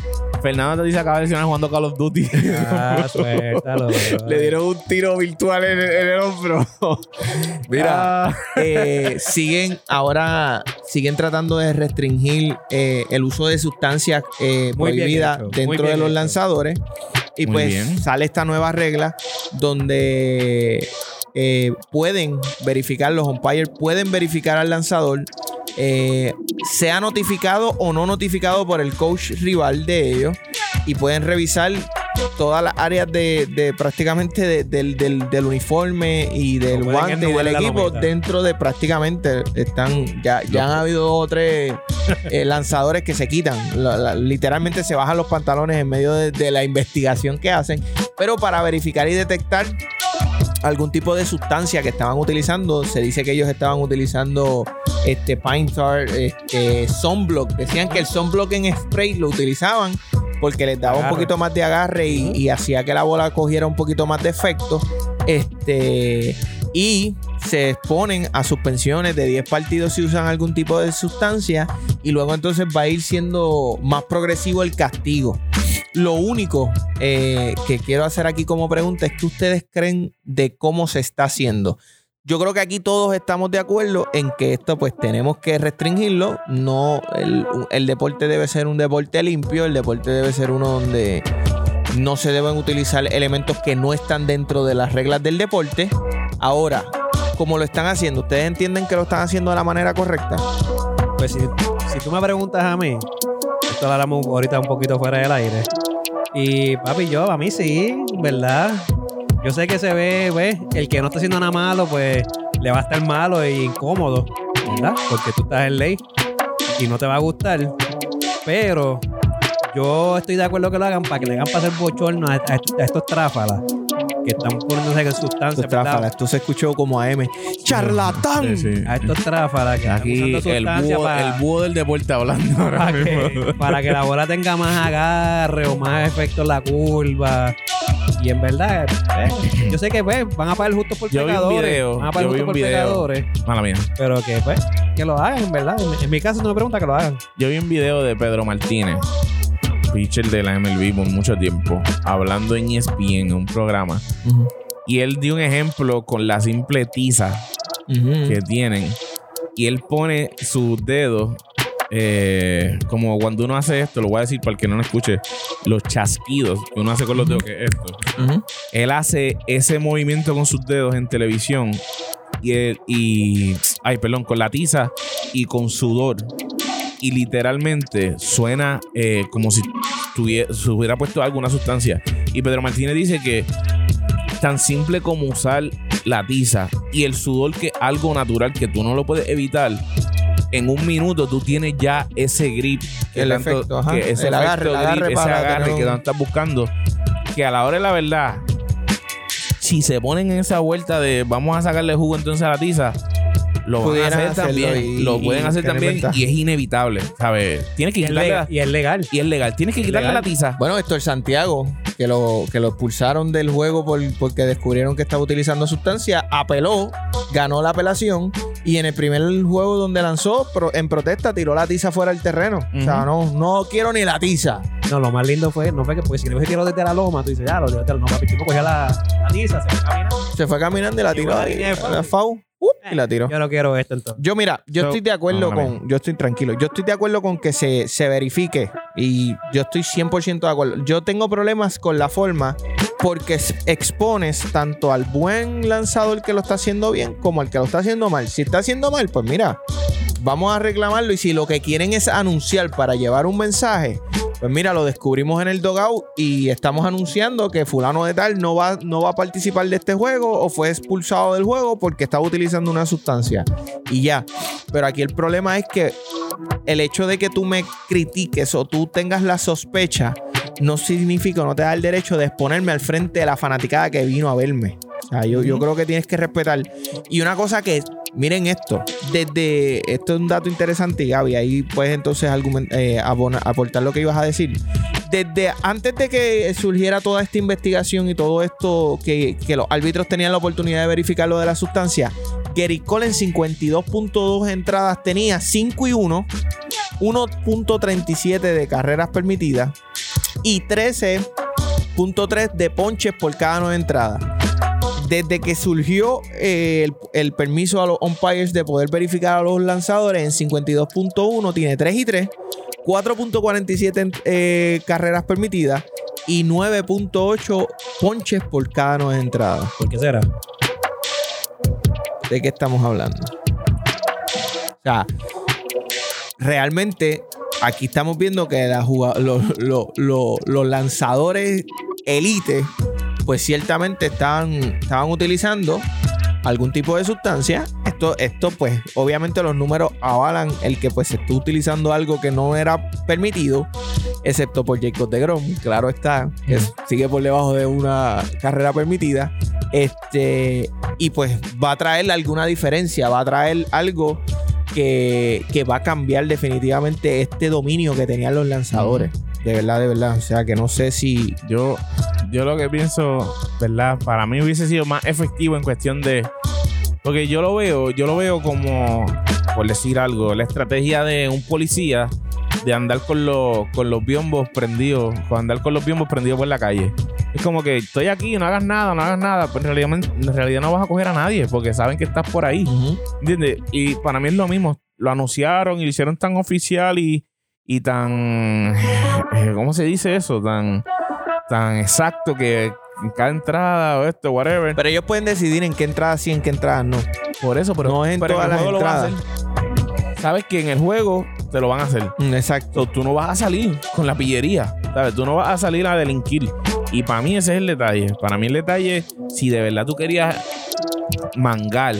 Fernando te dice acaba de lesionar jugando Call of Duty. Ah, *laughs* suéltalo. Le dieron un tiro virtual en el, en el hombro. *laughs* Mira, Ah, eh, *laughs* siguen ahora siguen tratando de restringir eh, el uso de sustancias eh, prohibidas dentro de los hecho. lanzadores y Muy pues bien. sale esta nueva regla donde eh, pueden verificar los umpires pueden verificar al lanzador eh, sea notificado o no notificado por el coach rival de ellos y pueden revisar todas las áreas de, de prácticamente de- del, del- del uniforme y del No guante y del equipo dentro de prácticamente están ya, ya han habido dos o tres *laughs* eh, lanzadores que se quitan. La- la- literalmente se bajan los pantalones en medio de, de la investigación que hacen pero para verificar y detectar algún tipo de sustancia que estaban utilizando. Se dice que ellos estaban utilizando este pine tar, este sunblock. Decían que el sunblock en spray lo utilizaban porque les daba un poquito más de agarre y, y hacía que la bola cogiera un poquito más de efecto. Este y se exponen a suspensiones de 10 partidos si usan algún tipo de sustancia y luego entonces va a ir siendo más progresivo el castigo. Lo único eh, que quiero hacer aquí como pregunta es que ustedes creen de cómo se está haciendo. Yo creo que aquí todos estamos de acuerdo en que esto pues tenemos que restringirlo. No, el, deporte debe ser un deporte limpio, el deporte debe ser uno donde no se deben utilizar elementos que no están dentro de las reglas del deporte. Ahora, como lo están haciendo, ¿ustedes entienden que lo están haciendo de la manera correcta? Pues si tú me preguntas a mí, esto lo ahorita un poquito fuera del aire. Y papi, yo, a mí sí, ¿verdad? Yo sé que se ve, pues, el que no está haciendo nada malo, pues le va a estar malo e incómodo, ¿verdad? Porque tú estás en ley y no te va a gustar. Pero yo estoy de acuerdo que lo hagan para que le hagan pasar bochorno a, a- a estos tráfalas que están poniéndose en sustancias, Esto, ¿verdad? esto se escuchó como AM. ¡Charlatán! Sí, sí. A estos tráfalas que están Aquí usando el sustancias búho, para... el búho del deporte hablando ahora para mismo. que, para que la bola tenga más agarre o más efecto en la curva. Y en verdad, eh, yo sé que pues, van a pagar justo por Yo vi un video, van a pagar yo vi justo un por video. pecadores. Mala mía. Pero que pues, que lo hagan, en verdad. En, en mi caso, no me pregunta que lo hagan. Yo vi un video de Pedro Martínez, pitcher de la MLB por mucho tiempo, hablando en ESPN en un programa. Y él dio un ejemplo con la simple tiza que tienen. Y él pone sus dedos, eh, como cuando uno hace esto, lo voy a decir para el que no lo escuche, los chasquidos que uno hace con los dedos, que es esto. Él hace ese movimiento con sus dedos en televisión y, él- y ay, perdón, con la tiza y con sudor. Y literalmente suena eh, como si tuviera, se hubiera puesto alguna sustancia. Y Pedro Martínez dice que tan simple como usar la tiza y el sudor, que es algo natural que tú no lo puedes evitar. En un minuto tú tienes ya ese grip, que El tanto- efecto, ajá. que ese El agarre, ese que tanto estás buscando que a la hora de la verdad, si se ponen en esa vuelta de vamos a sacarle jugo entonces a la tiza, lo van a Pudieran hacer hacerlo también. y- lo pueden hacer también ventaja. y es inevitable, ¿sabes? Tienes que Y es, quitarle legal, la- y es legal. y es legal. Tienes que Es quitarle legal. la tiza. Bueno, esto el Santiago, que lo, que lo expulsaron del juego por- porque descubrieron que estaba utilizando sustancia, apeló, ganó la apelación y en el primer juego donde lanzó, pro- en protesta, tiró la tiza fuera del terreno. O sea, no, no quiero ni la tiza. No, lo más lindo fue, no fue que, porque si le hubiese tirado desde la loma, tú dices, ya, lo tiró desde la loma, papi, tipo cogía la, la tiza, se fue caminando. Se fue caminando y la tiró ahí, la foul, ¡up! y la tiró. Yo no quiero esto entonces. Yo, mira, yo So- estoy de acuerdo con. Yo estoy tranquilo. Yo estoy de acuerdo con que se, se verifique. Y yo estoy 100% de acuerdo. Yo tengo problemas con la forma porque s- expones tanto al buen lanzador que lo está haciendo bien como al que lo está haciendo mal. Si está haciendo mal, pues mira, vamos a reclamarlo. Y si lo que quieren es anunciar para llevar un mensaje, pues mira, lo descubrimos en el dogout y estamos anunciando que fulano de tal no va, no va a participar de este juego o fue expulsado del juego porque estaba utilizando una sustancia. Y ya. Pero aquí el problema es que el hecho de que tú me critiques o tú tengas la sospecha no significa, no te da el derecho de exponerme al frente de la fanaticada que vino a verme. O sea, yo, yo creo que tienes que respetar. Y una cosa que, miren esto, desde, esto es un dato interesante, Gaby, ahí puedes entonces argument- eh, aportar lo que ibas a decir. Desde antes de que surgiera toda esta investigación y todo esto, que, que los árbitros tenían la oportunidad de verificar lo de la sustancia, Gary Cole en 52.2 entradas tenía 5 y 1, 1.37 de carreras permitidas y 13.3 de ponches por cada 9 entradas. Desde que surgió eh, el, el permiso a los umpires de poder verificar a los lanzadores en 52.1 tiene 3 y 3, 4.47 en- eh, carreras permitidas y 9.8 ponches por cada 9 entradas. ¿Por qué será? ¿De qué estamos hablando? O sea, realmente aquí estamos viendo que la juga- los, los- los- los lanzadores elite, pues ciertamente estaban, estaban utilizando algún tipo de sustancia. Esto, esto, pues, obviamente los números avalan el que pues se esté utilizando algo que no era permitido, excepto por Jacob de Grom, claro está, que sigue por debajo de una carrera permitida. Este, y pues va a traer alguna diferencia, va a traer algo que, que va a cambiar definitivamente este dominio que tenían los lanzadores. De verdad, de verdad. O sea, que no sé si. Yo, yo lo que pienso, ¿verdad? Para mí hubiese sido más efectivo en cuestión de. Porque yo lo veo, yo lo veo como, por decir algo, la estrategia de un policía de andar con los, con los biombos prendidos, con andar con los biombos prendidos por la calle. Es como que estoy aquí, no hagas nada, no hagas nada. Pero en realidad, en realidad no vas a coger a nadie porque saben que estás por ahí. ¿Entiendes? Y para mí es lo mismo. Lo anunciaron y lo hicieron tan oficial y, y tan. eh, ¿Cómo se dice eso? Tan, tan exacto que en cada entrada o esto, whatever. Pero ellos pueden decidir en qué entradas sí, en qué entradas no. Por eso, pero No es en pero todas el las juego lo van a entradas. hacer. Sabes que en el juego te lo van a hacer. Mm, Exacto. So, tú no vas a salir con la pillería, ¿sabes? Tú no vas a salir a delinquir. Y para mí ese es el detalle. Para mí el detalle, si de verdad tú querías mangar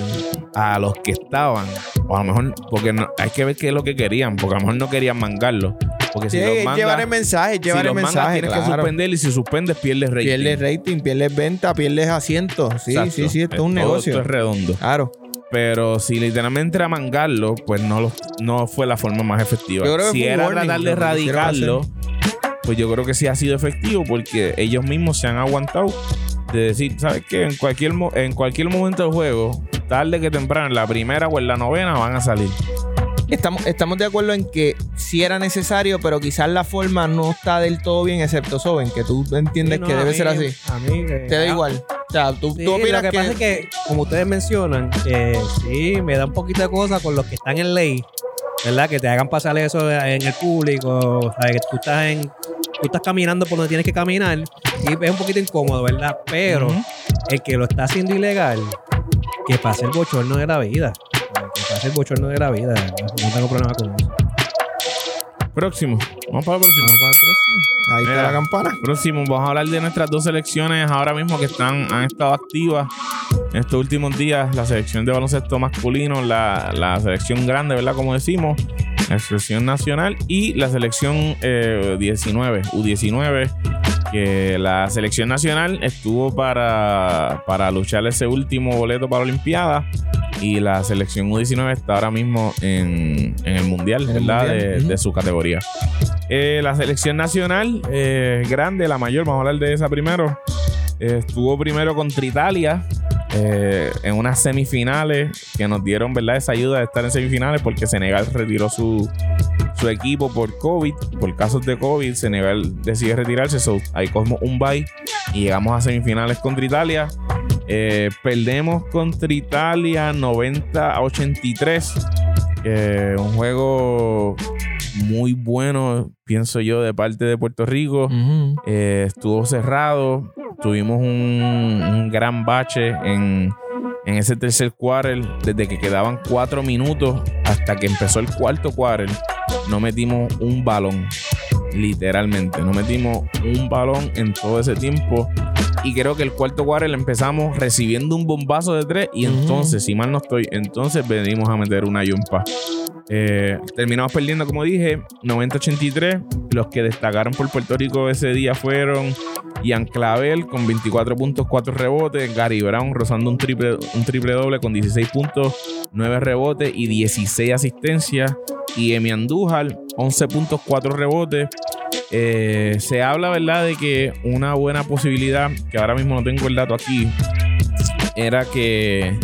a los que estaban, o a lo mejor, porque no- hay que ver qué es lo que querían, porque a lo mejor no querían mangarlo. Porque Sí, si los mangas, llevar el mensaje, si llevar los el mangas mensaje. tienes que claro. suspender y si suspendes pierdes rating. Pierdes rating, pierdes venta, pierdes asientos. Sí, Exacto. sí, sí, esto es un Todo negocio. Esto es redondo. Claro. Pero si literalmente era mangarlo, pues no, lo- no fue la forma más efectiva. Yo creo que si era warning tratar de que erradicarlo, pues yo creo que sí ha sido efectivo porque ellos mismos se han aguantado de decir, ¿sabes qué? En cualquier, en cualquier momento del juego, tarde que temprano, en la primera o en la novena van a salir. Estamos, estamos de acuerdo en que sí era necesario, pero quizás la forma no está del todo bien, excepto Soben, que tú entiendes Sí, no, que debe mí- ser así. A mí que- Te da ah, igual. O sea, tú, Sí, tú opinas lo que, pasa es que, como ustedes mencionan, que sí, me da un poquito de cosa con los que están en ley, ¿verdad? Que te hagan pasar eso en el público, o sea, que tú estás en, tú estás caminando por donde tienes que caminar y es un poquito incómodo, ¿verdad? Pero el que lo está haciendo ilegal, que pase el bochorno de la vida. Pase el bochorno de la vida. No tengo problema con eso. Próximo. Vamos para el próximo. Ahí está la campana. Próximo, vamos a hablar de nuestras dos selecciones ahora mismo que están, han estado activas en estos últimos días. La selección de baloncesto masculino, la, la selección grande, ¿verdad? Como decimos, la selección nacional y la selección eh, 19, U19. Que la selección nacional estuvo para, para luchar ese último boleto para la Olimpiada. Y la selección U19 está ahora mismo en, en el Mundial, En el ¿verdad? Mundial, De- su categoría. Eh, la selección nacional, eh, grande, la mayor, vamos a hablar de esa primero. Eh, estuvo primero contra Italia eh, en unas semifinales que nos dieron, ¿verdad? Esa ayuda de estar en semifinales porque Senegal retiró su, su equipo por COVID, por casos de COVID. Senegal decide retirarse, so, ahí cogimos un bye y llegamos a semifinales contra Italia. Eh, perdemos contra Italia 90 a 83. Eh, un juego muy bueno, pienso yo, de parte de Puerto Rico. Eh, estuvo cerrado. Tuvimos un, un gran bache en, en ese tercer quarter. Desde que quedaban cuatro minutos hasta que empezó el cuarto quarter, no metimos un balón. Literalmente, no metimos un balón en todo ese tiempo. Y creo que el cuarto quarter empezamos recibiendo un bombazo de tres. Y entonces, si mal no estoy, entonces venimos a meter una yumpa. Eh, terminamos perdiendo, como dije, 90-83. Los que destacaron por Puerto Rico ese día fueron Ian Clavel con 24 puntos, 4 rebotes. Gary Brown rozando un triple, un triple doble con 16 puntos, 9 rebotes y 16 asistencias. Y Emi Andújar, 11 puntos, 4 rebotes. Eh, se habla, ¿verdad?, de que una buena posibilidad, que ahora mismo no tengo el dato aquí, era que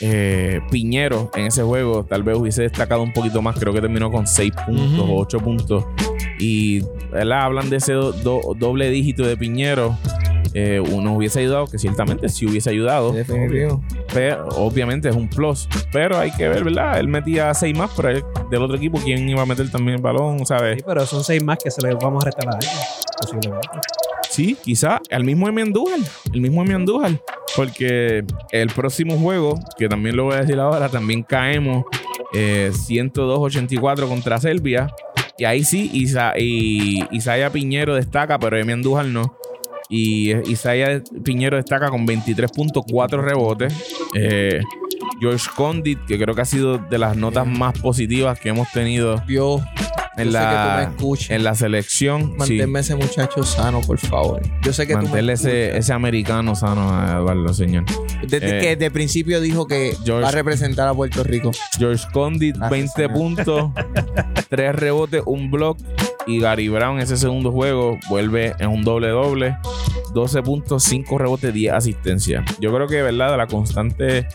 eh, Piñero en ese juego tal vez hubiese destacado un poquito más. Creo que terminó con 6 puntos o 8 puntos. Y ¿verdad? hablan de ese do- do- doble dígito de Piñero. Eh, uno hubiese ayudado, que ciertamente sí hubiese ayudado. Definitivo. Pero, obviamente es un plus. Pero hay que ver, ¿verdad? Él metía 6 más, pero él- del otro equipo, ¿quién iba a meter también el balón? ¿Sabes? Sí, pero son seis más que se le vamos a alguien, posiblemente. Sí, quizá al mismo Emi Andújar, el mismo Emi Andújar, porque el próximo juego, que también lo voy a decir ahora, también caemos eh, 102-84 contra Serbia. Y ahí sí, Isa, y, Isaiah Piñero destaca, pero Emi Andújar no. Y Isaiah Piñero destaca con 23.4 rebotes. Eh, George Condit, que creo que ha sido de las notas más positivas que hemos tenido Dios, en yo sé que tú me la, en la selección. Sí. Manténme ese muchacho sano, por favor. Yo sé que tú me Mantenerle ese, ese americano sano a Eduardo, señor. Desde eh, que de principio dijo que George- va a representar a Puerto Rico. George Condit, Ah, 20 señor. puntos, *laughs* 3 rebotes, un block. Y Gary Brown, ese segundo juego, vuelve en un doble-doble. 12 puntos, 5 rebotes, 10 asistencias. Yo creo que, ¿verdad? De la constante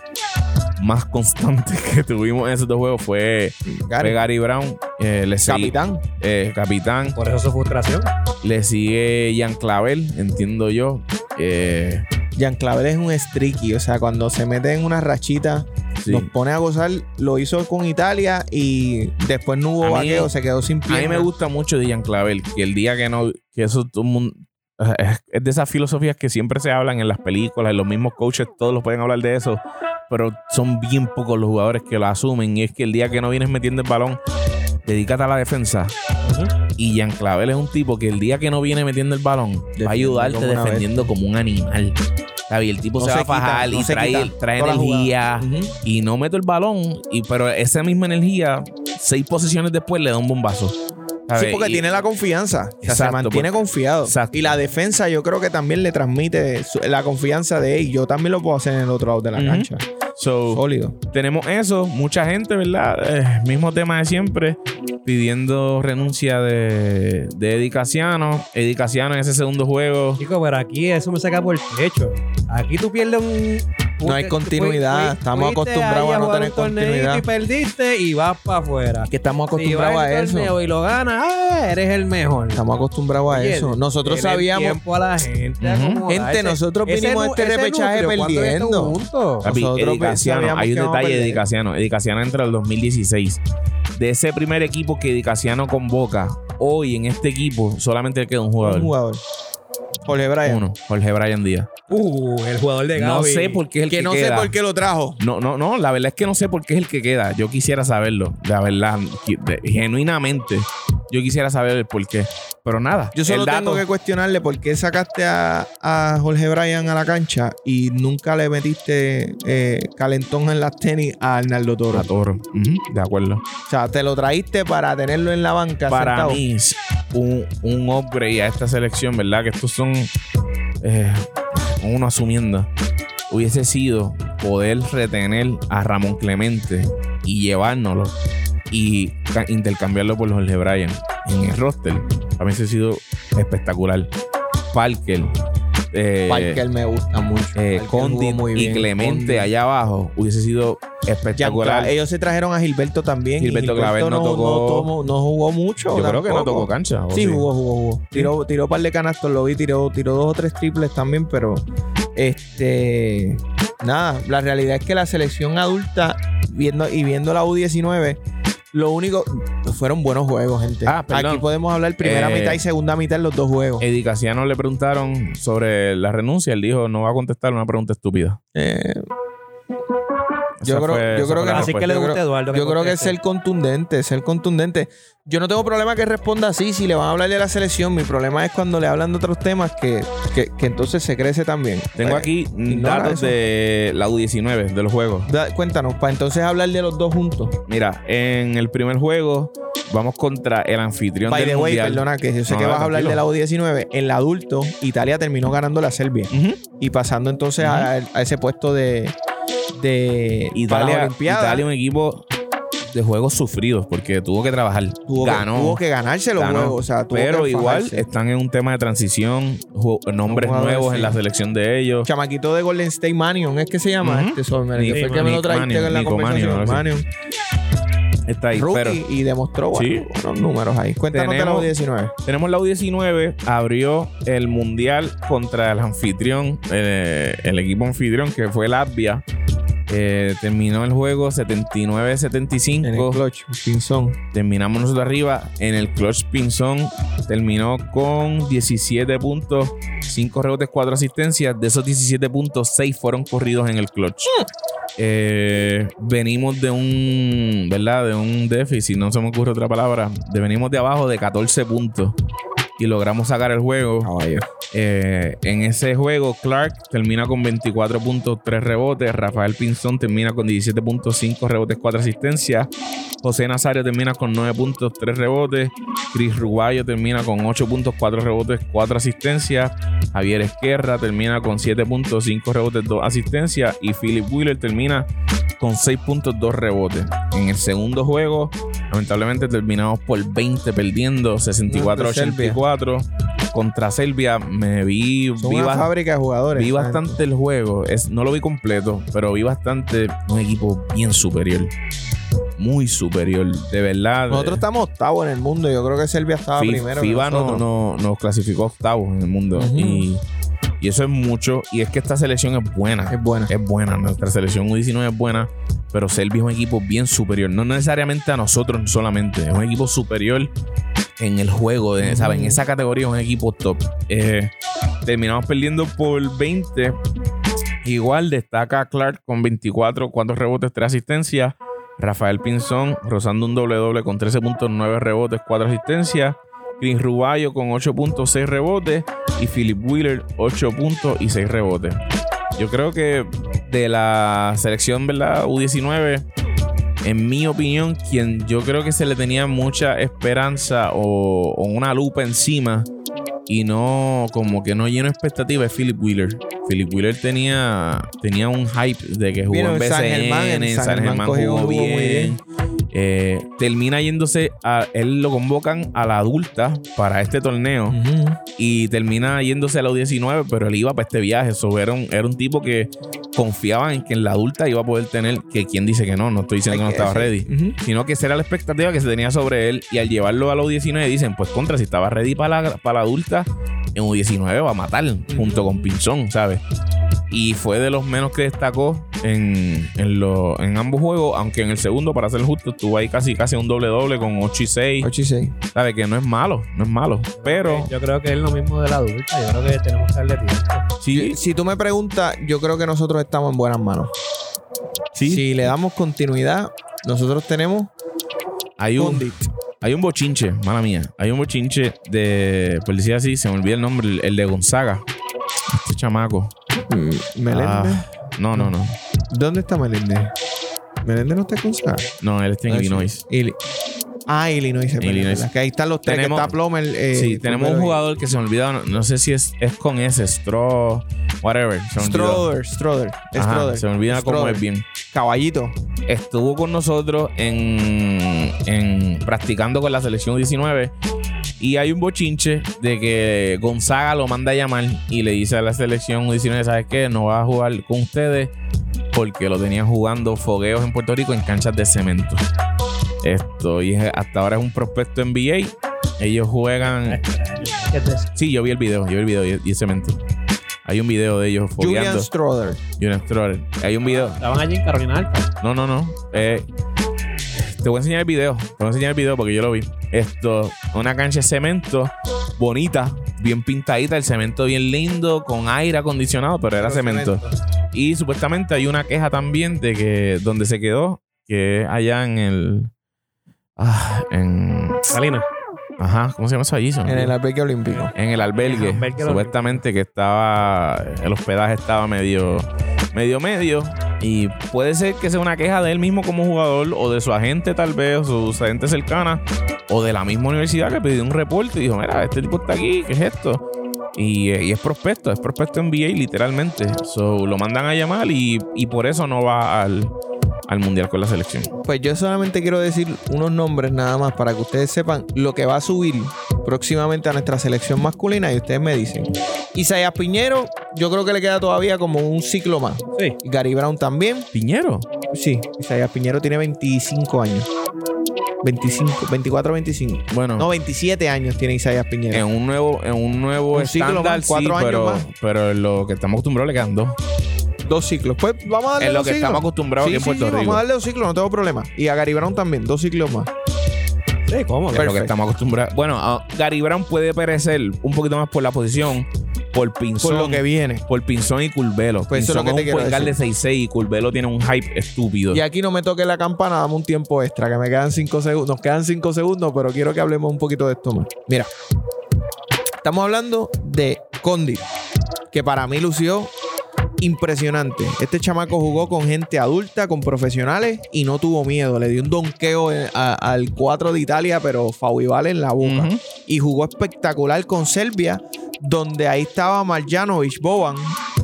más constante *laughs* que tuvimos en esos dos juegos fue Gary, Brown. Eh, le sigue- capitán. eh, capitán. Por eso su frustración. Le sigue Jan Clavel, entiendo yo. Eh, Jean Clavel es un streaky. O sea, cuando se mete en una rachita, sí. nos pone a gozar. Lo hizo con Italia y después no hubo A vaqueo, se quedó sin A pierna. mí me gusta mucho de Jan Clavel, que el día que no, que eso todo el mundo, es, es de esas filosofías que siempre se hablan en las películas, en los mismos coaches, todos los pueden hablar de eso, pero son bien pocos los jugadores que lo asumen. Y es que el día que no vienes metiendo el balón, dedícate a la defensa. Y Jan Clavel es un tipo que el día que no viene metiendo el balón, va a Defiende ayudarte como defendiendo como un animal. ¿Sabes? Y el tipo No se, se va a fajar no y trae, trae energía y no meto el balón, y, pero esa misma energía, seis posiciones después le da un bombazo. Sí, porque Y- tiene la confianza. O sea, se Exacto, mantiene porque- confiado. Exacto. Y la defensa yo creo que también le transmite su- la confianza de él. Yo también lo puedo hacer en el otro lado de la cancha. So, Sólido. tenemos eso, mucha gente, ¿verdad? Eh, mismo tema de siempre, pidiendo renuncia de, de Eddie Casiano. Eddie Casiano en ese segundo juego. Chico, pero aquí eso me saca por el techo. Aquí tú pierdes un. No hay continuidad. Estamos acostumbrados a no tener continuidad. Y perdiste y vas para afuera. Que estamos acostumbrados a eso. torneo y lo ganas, ah, eres el mejor. Estamos acostumbrados a eso. Nosotros sabíamos. tiempo a la gente. Gente, nosotros Ese vinimos a este repechaje núcleo, ¿cuándo perdiendo. Nosotros Casiano, hay un detalle de Casiano. Casiano entra el 2016. De ese primer equipo que Casiano convoca, hoy en este equipo solamente queda un jugador. Un jugador. Jorge Bryan. Uno, Jorge Brian Díaz. Uh, el jugador de Gaby. No sé por qué es el que, Que no queda. sé por qué lo trajo. No, no, no, la verdad es que no sé por qué es el que queda. Yo quisiera saberlo, la verdad, genuinamente. Yo quisiera saber el por qué. Pero nada, Yo solo el dato, tengo que cuestionarle por qué sacaste a, a Jorge Bryan a la cancha y nunca le metiste eh, calentón en las tenis a Arnaldo Toro. a Toro. De acuerdo. O sea, te lo traíste para tenerlo en la banca. Para sentado. mí, un, un upgrade a esta selección, ¿verdad? Que estos son eh, uno asumiendo. Hubiese sido poder retener a Ramón Clemente y llevárnoslo y ca- intercambiarlo por Jorge Bryan en el roster. Para sido espectacular. Parker. Eh, Parker me gusta mucho. eh, Condit muy y. Clemente Condit. allá abajo hubiese sido espectacular. Ellos se trajeron a Gilberto también. Gilberto Clavel no tocó- tomó- no jugó mucho. Yo creo que no tocó cancha. ¿o Sí, jugó, jugó, jugó. Tiró, tiró un par de canastos, lo vi, tiró, tiró dos o tres triples también, pero este nada, la realidad es que la selección adulta, viendo y viendo la U19, lo único fueron buenos juegos, gente. Ah, perdón. Aquí podemos hablar primera Eh, mitad y segunda mitad en los dos juegos. Eddie Casiano le preguntaron sobre la renuncia. Él dijo, no va a contestar una pregunta estúpida. Eh, Esa Yo creo- fue- yo creo que Así que le Yo gusta creo- Eduardo. yo creo que es conteste. ser contundente, ser contundente. Yo no tengo problema que responda así si le van a hablar de la selección. Mi problema es cuando le hablan de otros temas que, que, que entonces se crece también. Tengo Eh, aquí datos eso. de la U19, de los juegos. Da- cuéntanos, para entonces hablar de los dos juntos. Mira, en el primer juego vamos contra el anfitrión By del the way, mundial. perdona que yo sé No, que no, vas a hablar de la tranquilo. U19. En la adulto, Italia terminó ganando la Serbia y pasando entonces a, a ese puesto de, de Italia. Italia un equipo de juegos sufridos porque tuvo que trabajar. tuvo, que, ganó. tuvo que ganarse los ganó. juegos. O sea, tuvo pero que igual están en un tema de transición, nombres nuevos sí. en la selección de ellos. Chamaquito de Golden State Manion, ¿es que se llama Ujú. este Sommer? Que fue el que me lo trajiste en la Nico conversación. Manion. Está ahí. Rookie Pero y demostró Sí. bueno, buenos números ahí. Cuéntanos Tenemos- de la U19. tenemos la U19, abrió el mundial contra el anfitrión, eh, el equipo anfitrión que fue Latvia. Eh, terminó el juego En el 79-75. clutch, Pinzón. Terminamos nosotros arriba. En el clutch Pinzón terminó con 17 puntos, 5 rebotes, 4 asistencias. De esos 17 puntos, 6 fueron corridos en el clutch. Eh, venimos de un, ¿verdad? De un déficit, no se me ocurre otra palabra. De, venimos de abajo de 14 puntos y logramos sacar el juego. Caballo. Eh, en ese juego, Clark termina con 24 puntos, 3 rebotes. Rafael Pinzón termina con 17.5 rebotes, 4 asistencias. José Nazario termina con 9 puntos, 3 rebotes. Chris Ruballo termina con 8 puntos, 4 rebotes, 4 asistencias. Javier Esquerra termina con 7 puntos, 5 rebotes, 2 asistencias. Y Philip Wheeler termina con 6 puntos, 2 rebotes. En el segundo juego, lamentablemente terminamos por 20 perdiendo, 64-84. Contra Serbia me vi, Son vi, una fábrica de jugadores. vi bastante el juego. Es, no lo vi completo, pero vi bastante un equipo bien superior. Muy superior, de verdad. Nosotros estamos octavos en el mundo. Yo creo que Serbia estaba primero. FIBA no, nosotros. no- nos clasificó octavos en el mundo. Y, y eso es mucho. Y es que esta selección es buena. Es buena. Es buena. Nuestra selección U19 es buena. Pero Serbia es un equipo bien superior. No necesariamente a nosotros solamente. Es un equipo superior en el juego. De, ¿sabes? En esa categoría es un equipo top. Eh, terminamos perdiendo por 20. Igual destaca Clark con 24, 4 rebotes, 3 asistencias. Rafael Pinzón rozando un doble doble con 13.9 rebotes, 4 asistencias. Chris Ruballo con 8.6 rebotes. Y Philip Wheeler 8 puntos y 6 rebotes. Yo creo que de la selección ¿verdad? U19, en mi opinión, quien yo creo que se le tenía mucha esperanza o, o una lupa encima y no, como que no lleno expectativa es Philip Wheeler. Philip Wheeler tenía, tenía un hype de que jugó en en San BCN, Germán, en San San Germán jugó bien. bien. Eh, termina yéndose a él lo convocan a la adulta para este torneo y termina yéndose a la U19, pero él iba para este viaje. So, era, un, era un tipo que confiaba en que en la adulta iba a poder tener, que quien dice que no, no estoy diciendo que no estaba ready, sino que esa era la expectativa que se tenía sobre él y al llevarlo a la U19 dicen, pues contra, si estaba ready para la, para la adulta, en U19 va a matar junto con Pinzón, ¿sabes? Y fue de los menos que destacó en, en, lo- en ambos juegos, aunque en el segundo, para ser justo, estuvo ahí casi, casi un doble-doble con 8 y 6. 8 y 6. ¿Sabes? Que no es malo, no es malo. Pero Yo creo que es lo mismo de la adulta. Yo creo que tenemos que darle tiempo. sí, Si tú me preguntas, yo creo que nosotros estamos en buenas manos. sí, Si le damos continuidad, nosotros tenemos hay un, Condit. hay un bochinche, mala mía. Hay un bochinche de, por decir así, se me olvida el nombre, el, el de Gonzaga. Este chamaco. Mm, Meléndez. Ah, no, no, no. ¿Dónde está Meléndez? ¿Meléndez no está con Sara? No, él está en Ah. Illinois. Ah, Illinois. Illinois. Que ahí están los tres. Tenemos- que está Plomer. eh, sí, tenemos un jugador que se me olvidó, no, no sé si es, es con ese, Stro, whatever. Stroder. Stroder. Stroder. se me olvida cómo es bien. Caballito. Estuvo con nosotros en, en practicando con la selección 19 y hay un bochinche de que Gonzaga lo manda a llamar y le dice a la selección 19, ¿sabes qué? No va a jugar con ustedes porque lo tenían jugando fogueos en Puerto Rico en canchas de cemento. Esto, y hasta ahora es un prospecto NBA. Ellos juegan. Sí, yo vi el video, yo vi el video y, y es cemento. Hay un video de ellos Julian fogueando. Stroder. Julian Stroder. Hay un video. Estaban allí en Carolina Alta. No, no, no. Eh, te voy a enseñar el video. Te voy a enseñar el video porque yo lo vi. Esto, una cancha de cemento bonita, bien pintadita, el cemento bien lindo, con aire acondicionado, pero era cemento. Y supuestamente hay una queja también de que donde se quedó, que es allá en el. Ah, en. Salina. Ajá, ¿cómo se llama eso allí? En el albergue olímpico. En el albergue. En el albergue supuestamente que estaba. El hospedaje estaba medio. Medio medio. Y puede ser que sea una queja de él mismo como jugador. O de su agente, tal vez. O su agente cercana. O de la misma universidad que pidió un reporte y dijo: Mira, este tipo está aquí. ¿Qué es esto? Y, eh, y es prospecto. Es prospecto NBA, literalmente. So, lo mandan a llamar y, y por eso no va al, al mundial con la selección. Pues yo solamente quiero decir unos nombres nada más para que ustedes sepan lo que va a subir próximamente a nuestra selección masculina y ustedes me dicen. Isaías Piñero, yo creo que le queda todavía como un ciclo más. Sí. Gary Brown también. Piñero. Sí, Isaías Piñero tiene 25 años. 25, 24, 25. Bueno. No, 27 años tiene Isaías En Piñero. un nuevo, en un nuevo Un ciclo estándar, más, cuatro sí, años pero, más. pero en lo que estamos acostumbrados le quedan dos. Dos ciclos. Pues vamos a darle En lo dos que ciclos. estamos acostumbrados Sí, aquí en sí, Puerto sí, Rico. Vamos a darle dos ciclos, no tengo problema. Y a Gary Brown también, dos ciclos más. Sí, cómodo. Es lo que Perfecto. estamos acostumbrados. Bueno, ah, Gary Brown puede perecer un poquito más por la posición, por Pinzón. Por lo que viene. Por Pinzón y Curvelo. Pues eso es lo Pinzón que te quiero de decir. 6'6 y Curvelo tiene un hype estúpido. Y aquí no me toque la campana, dame un tiempo extra, que me quedan cinco segundos. Nos quedan cinco segundos, pero quiero que hablemos un poquito de esto más. Mira, estamos hablando de Condi, que para mí lució impresionante. Este chamaco jugó con gente adulta, con profesionales y no tuvo miedo. Le dio un donqueo a- al 4 de Italia, pero Fauibal en la boca. Y jugó espectacular con Serbia, donde ahí estaba Marjanovic Boban,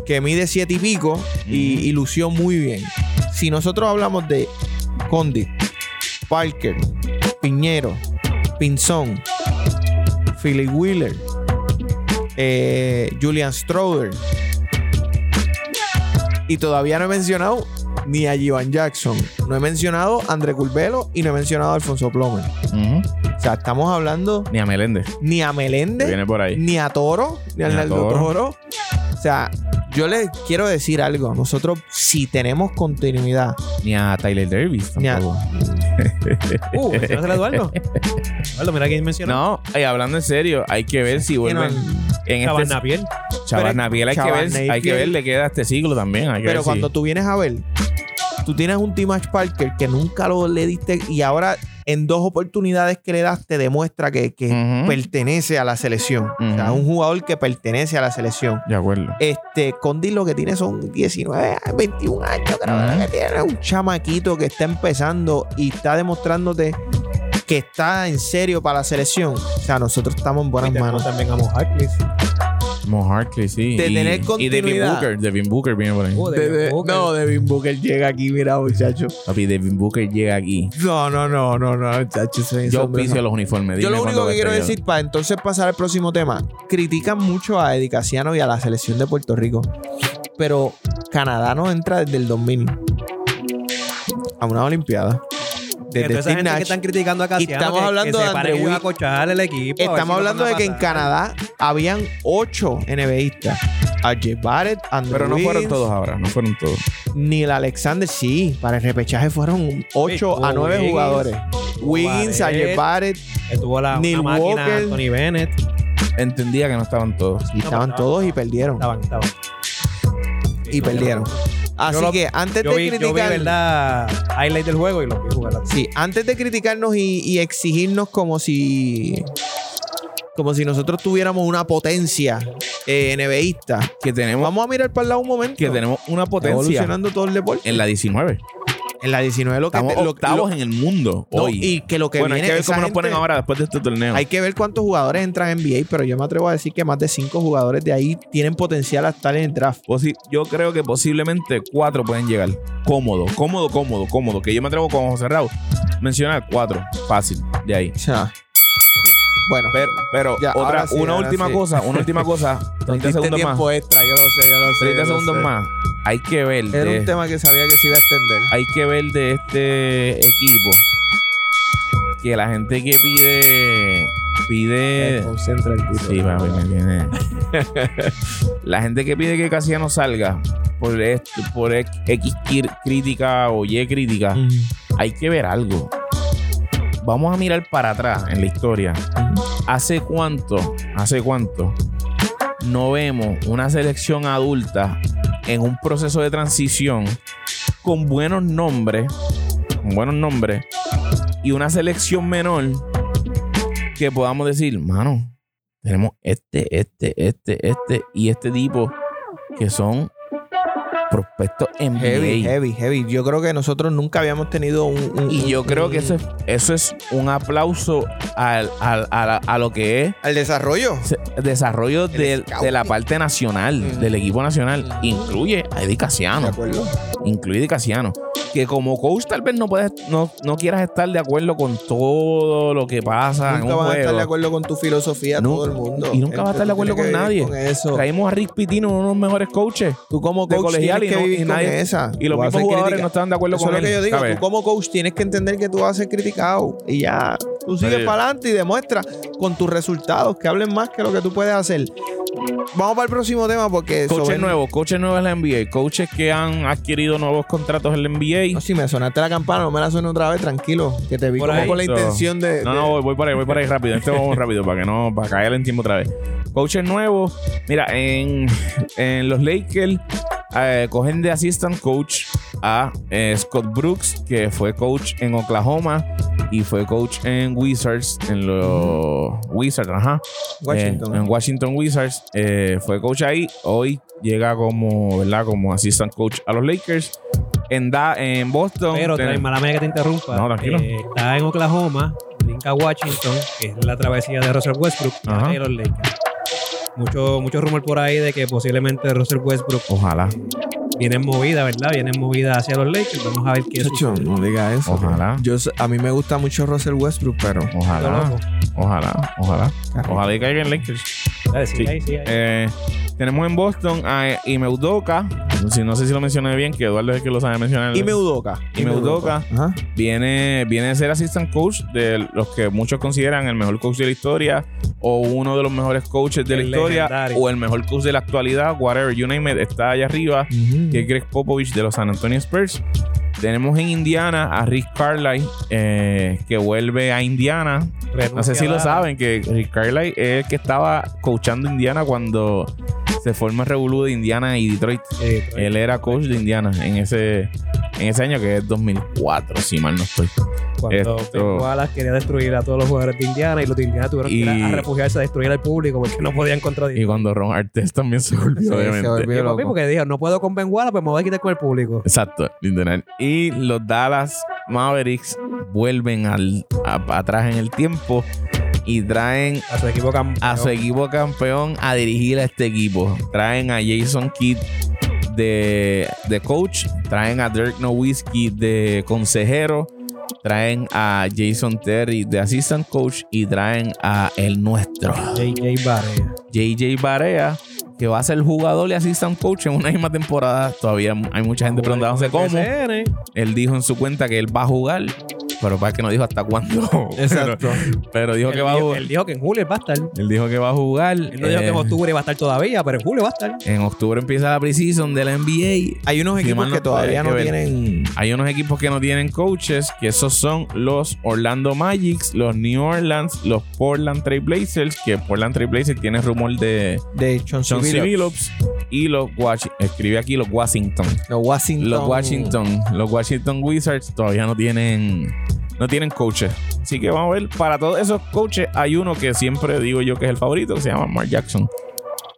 que mide siete y pico y, y lució muy bien. Si nosotros hablamos de Condi, Parker, Piñero, Pinzón, Philip Wheeler, eh, Julian Stroder, y todavía no he mencionado ni a Jivan Jackson, no he mencionado a André Curvelo y no he mencionado a Alfonso Plomer. O sea, estamos hablando Ni a Meléndez. ni a Meléndez, viene por ahí. ni a Toro, ni a Arnaldo Toro. Toro. O sea, yo les quiero decir algo. Nosotros, si tenemos continuidad, Ni a Tyler Davis Ni a- tampoco. Uh, ¿mencionas a Eduardo? Eduardo, mira quién mencionó. No, eh, hablando en serio, hay que ver si que vuelven en Chaval este Napier. Chaval Napier hay que ver, hay que ver, le queda este siglo también. Hay que pero ver cuando si- tú vienes a ver, tú tienes un Timash Parker que nunca lo le diste y ahora en dos oportunidades que le das te demuestra que, que pertenece a la selección. O sea, un jugador que pertenece a la selección. De acuerdo. Este, Condi lo que tiene son 19, 21 años, creo Ujú. que tiene un chamaquito que está empezando y está demostrándote que está en serio para la selección. O sea, nosotros estamos en buenas Y manos. también a. Mo Harkley, sí. De y, tener y Devin continuidad. Booker. Devin Booker viene por ahí. De- Devin de- Booker. no, Devin Booker llega aquí, mira, muchacho. Papi, Devin Booker llega aquí. No, no, no, no, no, muchacho. Yo auspicio los uniformes. Yo lo único que quiero decir para entonces pasar al próximo tema, critican mucho a Eddie Casiano y a la selección de Puerto Rico, pero Canadá no entra desde el 2000 a una olimpiada. Desde Steve gente que están criticando a Casiano, estamos que- hablando que de se paren Andrew ellos a Wick. cochar el equipo. a ver si Estamos hablando de que en. Canadá habían ocho NBAistas. A Jeff Barrett, Andrew Pero no fueron todos ahora, no fueron todos. Neil Alexander, sí. Para el repechaje fueron 8 Sí, a 9 Wiggins, jugadores. Wiggins. Jeff Barrett. Estuvo la Neil una máquina Walker. Anthony Bennett. Entendía que no estaban todos. Y estaban estaban- todos y perdieron. Estaban, estaban. Y perdieron. Así lo- que antes Yo de vi, yo vi, criticar. verdad, highlight del juego y lo vi jugar. Sí, antes de criticarnos y, y exigirnos como si. Como si nosotros tuviéramos una potencia eh, NBAista. Que tenemos, Vamos a mirar para el lado un momento. que tenemos una potencia evolucionando todo el deporte. en la 19. En la 19 lo que Estamos te- lo- octavos lo- en el mundo no, hoy. y que lo que bueno, hay que ver cómo nos ponen ahora después de este torneo. Hay que ver cuántos jugadores entran en NBA, pero yo me atrevo a decir que más de cinco jugadores de ahí tienen potencial a estar en el draft. Posi- yo creo que posiblemente cuatro pueden llegar. Cómodo, cómodo, cómodo, cómodo. Que yo me atrevo con José Raúl. Mencionar cuatro. Fácil, de ahí. O sea, bueno, Pero, pero Ya, otra, sí, una última sí. cosa, una última cosa. *laughs* 30 diste segundos más. extra, yo lo sé, yo lo sé. 30 yo lo segundos sé. más. Hay que ver Era de, un tema que sabía que se iba a extender. hay que ver de este equipo que la gente que pide pide Concentra el tiro. Sí, papi, me viene. *laughs* La gente que pide que Casiano salga por, esto, por X crítica o Y crítica, Mm. hay que ver algo. Vamos a mirar para atrás en la historia. ¿Hace cuánto, hace cuánto no vemos una selección adulta en un proceso de transición con buenos nombres, con buenos nombres, y una selección menor que podamos decir, mano, tenemos este, este, este, este y este tipo que son prospectos en Heavy, heavy, heavy. Yo creo que nosotros nunca habíamos tenido un. un- Y yo un- creo que eso es, eso es un aplauso al, al- a, la- a lo que es Al desarrollo. se- desarrollo de, scout. de la parte nacional, Mm. del equipo nacional. Incluye a Eddie De Casiano. acuerdo. Incluye a Eddie Casiano. Que como coach tal vez no puedes, no, no quieras estar de acuerdo con todo lo que pasa en Nunca un vas a estar de juego. acuerdo con tu filosofía, todo el mundo. y nunca vas a estar de acuerdo con nadie. Con eso. Traímos a Rick Pitino, uno de los mejores coaches. Tú como de coach colegial y que no- y nadie- esa. Y los mismos jugadores critica- no estaban de acuerdo Eso con es lo que él, yo digo. ¿sabes? Tú como coach tienes que entender que tú vas a ser criticado. Y ya. tú sigues para adelante y demuestra con tus resultados que hablen más que lo que tú puedes hacer. Vamos para el próximo tema porque Coaches sobre- nuevos, coaches nuevos en la NBA, coaches que han adquirido nuevos contratos en la NBA. No, si me sonaste la campana, no me la suene otra vez, tranquilo. Que te vi Por como ahí. con la So- intención de. No, de- no, voy, voy por ahí, voy por ahí rápido. Este vamos *laughs* rápido para que no, para caer en tiempo otra vez. Coaches nuevos. Mira, en, en los Lakers eh, cogen de assistant coach a eh, Scott Brooks, que fue coach en Oklahoma y fue coach en Wizards, en los Wizards, ajá. Washington. Eh, en Washington Wizards. Eh, fue coach ahí. Hoy llega como, ¿verdad? Como assistant coach a los Lakers. En, da, en Boston. Pero, ten- trae mala que te interrumpa. No, tranquilo. Eh, está en Oklahoma, brinca a Washington, que es la travesía de Russell Westbrook y los Lakers. Mucho, mucho rumor por ahí de que posiblemente Russell Westbrook Ojalá, viene en movida, ¿verdad? Viene en movida hacia los Lakers. Vamos a ver qué Chacho, sucede. no diga eso. Ojalá. Yo, a mí me gusta mucho Russell Westbrook, pero. ojalá, ojalá, ojalá. Caramba. Ojalá y caiga en Lakers. Sí, Sí. ahí, sí, ahí. Eh, tenemos en Boston a Ime Udoka. Si no sé si lo mencioné bien, que Eduardo es el que lo sabe mencionar. Y me Udoka. Ime Udoka. Ajá. Viene, viene a ser assistant coach de los que muchos consideran el mejor coach de la historia o uno de los mejores coaches de la historia legendario. o el mejor coach de la actualidad, whatever, you name it, está allá arriba, que es Greg Popovich de los San Antonio Spurs. Tenemos en Indiana a Rick Carlisle, eh, que vuelve a Indiana. No sé si lo saben, que Rick Carlisle es el que estaba coachando Indiana cuando se forma el revolú de Indiana y Detroit. Él era coach de Indiana en ese, en ese año que es 2004, si mal no estoy. Cuando Esto- Ben Wallace quería destruir a todos los jugadores de Indiana y los de Indiana tuvieron que ir Y- a, refugiarse a destruir al público porque no podían contra Y cuando Ron Artest también se volvió, Sí, se obviamente. volvió. Y papi, loco. porque dijo, no puedo con Ben Wallace, pues me voy a quitar con el público. Exacto, literal. Y los Dallas Mavericks vuelven al, a- atrás en el tiempo y traen A su equipo campeón. a su equipo campeón a dirigir a este equipo. Traen a Jason Kidd de, de coach, traen a Dirk Nowitzki de consejero, traen a Jason Terry de assistant coach y traen a el nuestro, JJ Barea. JJ Barea, que va a ser jugador y assistant coach en una misma temporada. Todavía hay mucha gente preguntándose cómo. Él dijo en su cuenta que él va a jugar, pero para que no dijo hasta cuándo. *laughs* Exacto. Pero, pero dijo que va a jugar. Él dijo que en julio va a estar. Él dijo que va a jugar. Él no dijo que en Eh, octubre va a estar todavía, pero en julio va a estar. En octubre empieza la preseason de la NBA. Hay unos equipos no que todavía no que tienen. Hay unos equipos que no tienen coaches, que esos son los Orlando Magics, los New Orleans, los Portland Trail Blazers, que Portland Trail Blazers tiene rumor de De Chauncey John Billups. Y los Washi- escribe aquí los Washington. Los Washington. Los Washington, los Washington Wizards todavía no tienen no tienen coaches. Así que vamos a ver, para todos esos coaches hay uno que siempre digo yo que es el favorito, que se llama Mark Jackson.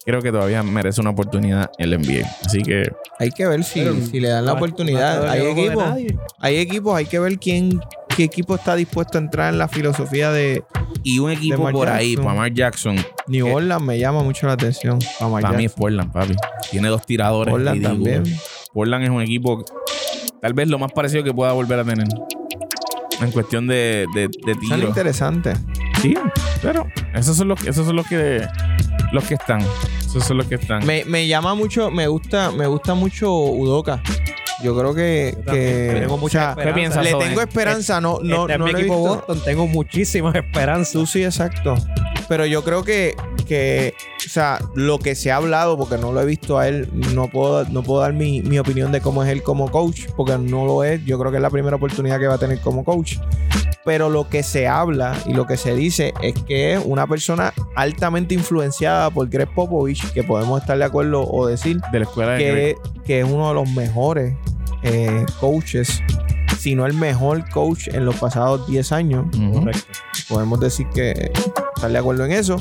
Creo que todavía merece una oportunidad el NBA. Así que Hay que ver si, si le dan la oportunidad. no hay equipos. Hay equipos, hay que ver quién, qué equipo está dispuesto a entrar en la filosofía de y un equipo por ahí para Mark Jackson. New Eh, Orleans me llama mucho la atención. Para Mark Para mí es. Portland, papi. Tiene dos tiradores. Portland también. Portland es un equipo tal vez lo más parecido que pueda volver a tener. En cuestión de, de, de Son interesantes. Sí, pero esos son los, esos son los que los que están. Esos son los que están. Me, me llama mucho, me gusta, me gusta mucho Udoka. Yo creo que, Yo también, que tengo mucha o sea, ¿Qué piensas, le tengo esperanza, no, no, Este es no he equipo visto. Boston, tengo muchísimas esperanzas. Tú sí, exacto. Pero yo creo que, que, o sea, lo que se ha hablado, porque no lo he visto a él, no puedo, no puedo dar mi, mi opinión de cómo es él como coach, porque no lo es. Yo creo que es la primera oportunidad que va a tener como coach. Pero lo que se habla y lo que se dice es que es una persona altamente influenciada por Greg Popovich, que podemos estar de acuerdo o decir de la escuela de Greg. que, que es uno de los mejores eh, coaches, si no el mejor coach en los pasados 10 años. Correcto. podemos decir que estar de acuerdo en eso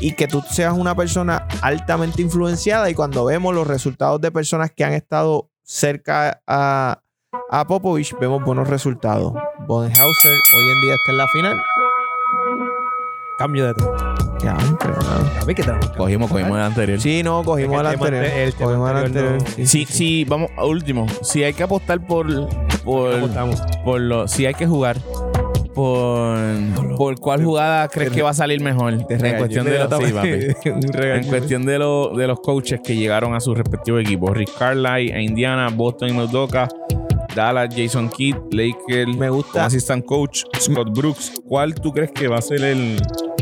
y que tú seas una persona altamente influenciada y cuando vemos los resultados de personas que han estado cerca a, a Popovich vemos buenos resultados. Bodenhauser hoy en día está en la final. Cambio de tema. Ya, pero nada. A mí que tenemos que Cogimos, cogimos el anterior. Sí, no, cogimos el anterior. ante- el tema Cogimos el anterior anterior. no- Sí, sí, vamos, a último. Si hay que apostar por, por, por lo, si hay que jugar por, por cuál jugada crees que va a salir mejor en cuestión de los, sí. *laughs* En cuestión de, lo- de los coaches que llegaron a sus respectivos equipos. Rick Carlisle a Indiana, Boston y Modoka. Dallas, Jason Kidd, Lakers. Me gusta. assistant coach, Scott Brooks. ¿Cuál tú crees que va a ser el,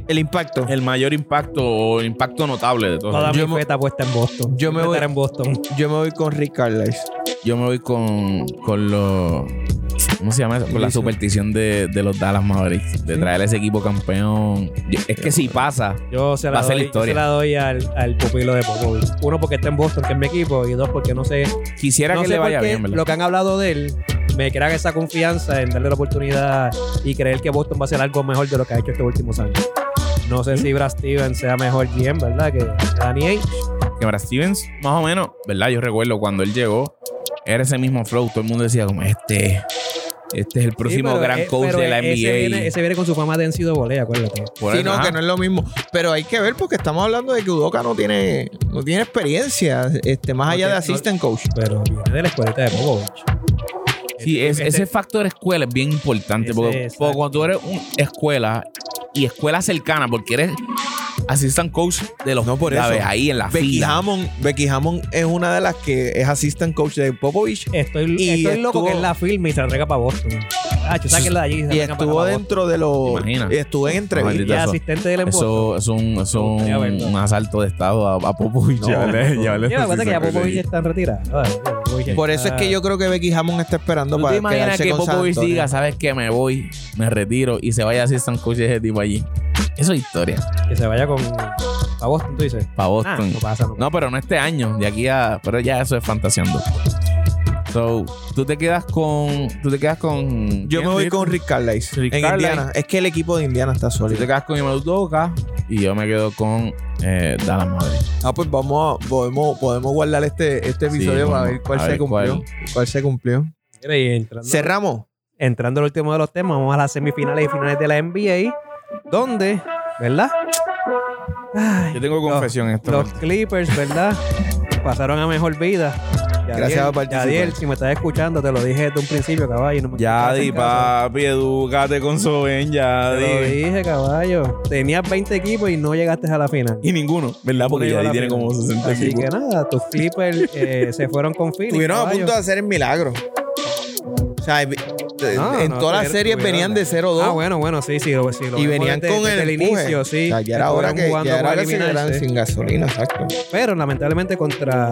El impacto. el mayor impacto o impacto notable de todo? Toda Yo mi me- feta puesta en Boston. yo me voy- en Boston. Yo me voy con Rick Carlisle. Yo me voy con, con los. ¿Cómo se llama eso? Con la superstición de, de los Dallas Mavericks. De traer a ese equipo campeón. Yo- es que si pasa. Yo se Va la a ser doy, yo historia. se la doy al, al pupilo de Popovich. Uno, porque está en Boston, que es mi equipo. Y dos, porque no sé. Quisiera no que sé le por vaya qué bien, ¿verdad? Lo que han hablado de él me crea esa confianza en darle la oportunidad y creer que Boston va a hacer algo mejor de lo que ha hecho estos últimos años. No sé si Brad Stevens sea mejor GM, ¿verdad? Que Danny Ainge. Que Brad Stevens, más o menos, ¿verdad? Yo recuerdo cuando él llegó, era ese mismo flow. Todo el mundo decía, como este. Este es el próximo Sí, gran coach de la NBA. Ese viene, ese viene con su fama de NCAA, acuérdate. Por Sí, no, ajá. que no es lo mismo. Pero hay que ver porque estamos hablando de que Udoka no tiene, no tiene experiencia, este, más No allá de assistant coach. Pero viene de la escuelita de Popovich. Sí, es- Ese- ese factor escuela es bien importante. Ese, porque, porque cuando tú eres una escuela y escuela cercana, porque eres assistant coach de los No, por eso. ahí en la Becky fila. Hammond, Becky Hammond es una de las que es assistant coach de Popovich Estoy, Y estoy loco estuvo- que él la filme y se la traiga para Boston. Ah, sáquenla de allí. y para estuvo para dentro de los. Imagina. Y estuvo en. Y entrevista. eso. asistente de él en Boston. Eso es un, eso es un, asalto de estado a, a Popovich. No, Yo me cuenta que ya Popovich está en retirada. Por eso es que yo creo que Becky Hammond está esperando ¿Tú para te imaginas quedarse que con San Popovich diga, sabes que me voy, me retiro y se vaya a assistant coach de ese tipo allí? Eso es historia. Que se vaya con. A Boston, tú dices. Para Ah, Boston. no pasa, no pasa. No, pero no este año, de aquí a. Pero ya eso es fantaseando. So, tú te quedas con. Tú te quedas con. Yo ¿quién, me voy con Rick Carlisle Rick en Carlisle. Indiana. Es que el equipo de Indiana está Tú te sólido. quedas con Ime Udoka y yo me quedo con eh, Dallas. Ah, pues vamos a, podemos, podemos guardar este, este Sí, episodio para ver cuál a se ver cumplió. cuál. Cuál. se cumplió. Mira, y entrando, Cerramos. entrando al último de los temas, vamos a las semifinales y finales de la NBA. Donde, ¿verdad? Ay, Yo tengo confesión en esto. Los Clippers, ¿verdad? Pasaron a mejor vida. Gracias por participar. Yadiel, si me estás escuchando, te lo dije desde un principio, caballo. No me papi, edúcate con Soben, ya, Te lo di. dije, caballo. Tenías 20 equipos y no llegaste a la final. Y ninguno, ¿verdad? Porque la tiene final. como 60 Así equipos. que nada, tus Clippers eh, se fueron con *laughs* Phoenix. Estuvieron a punto de hacer el milagro. O sea, No, en no, todas las series venían de 0-2. Ah, bueno, bueno, sí, sí. Lo, sí lo y venían desde- con desde el, empuje. inicio, sí. O sea, ya era hora que, jugando ya era quedaran eliminarse. sin gasolina, exacto. Pero lamentablemente contra,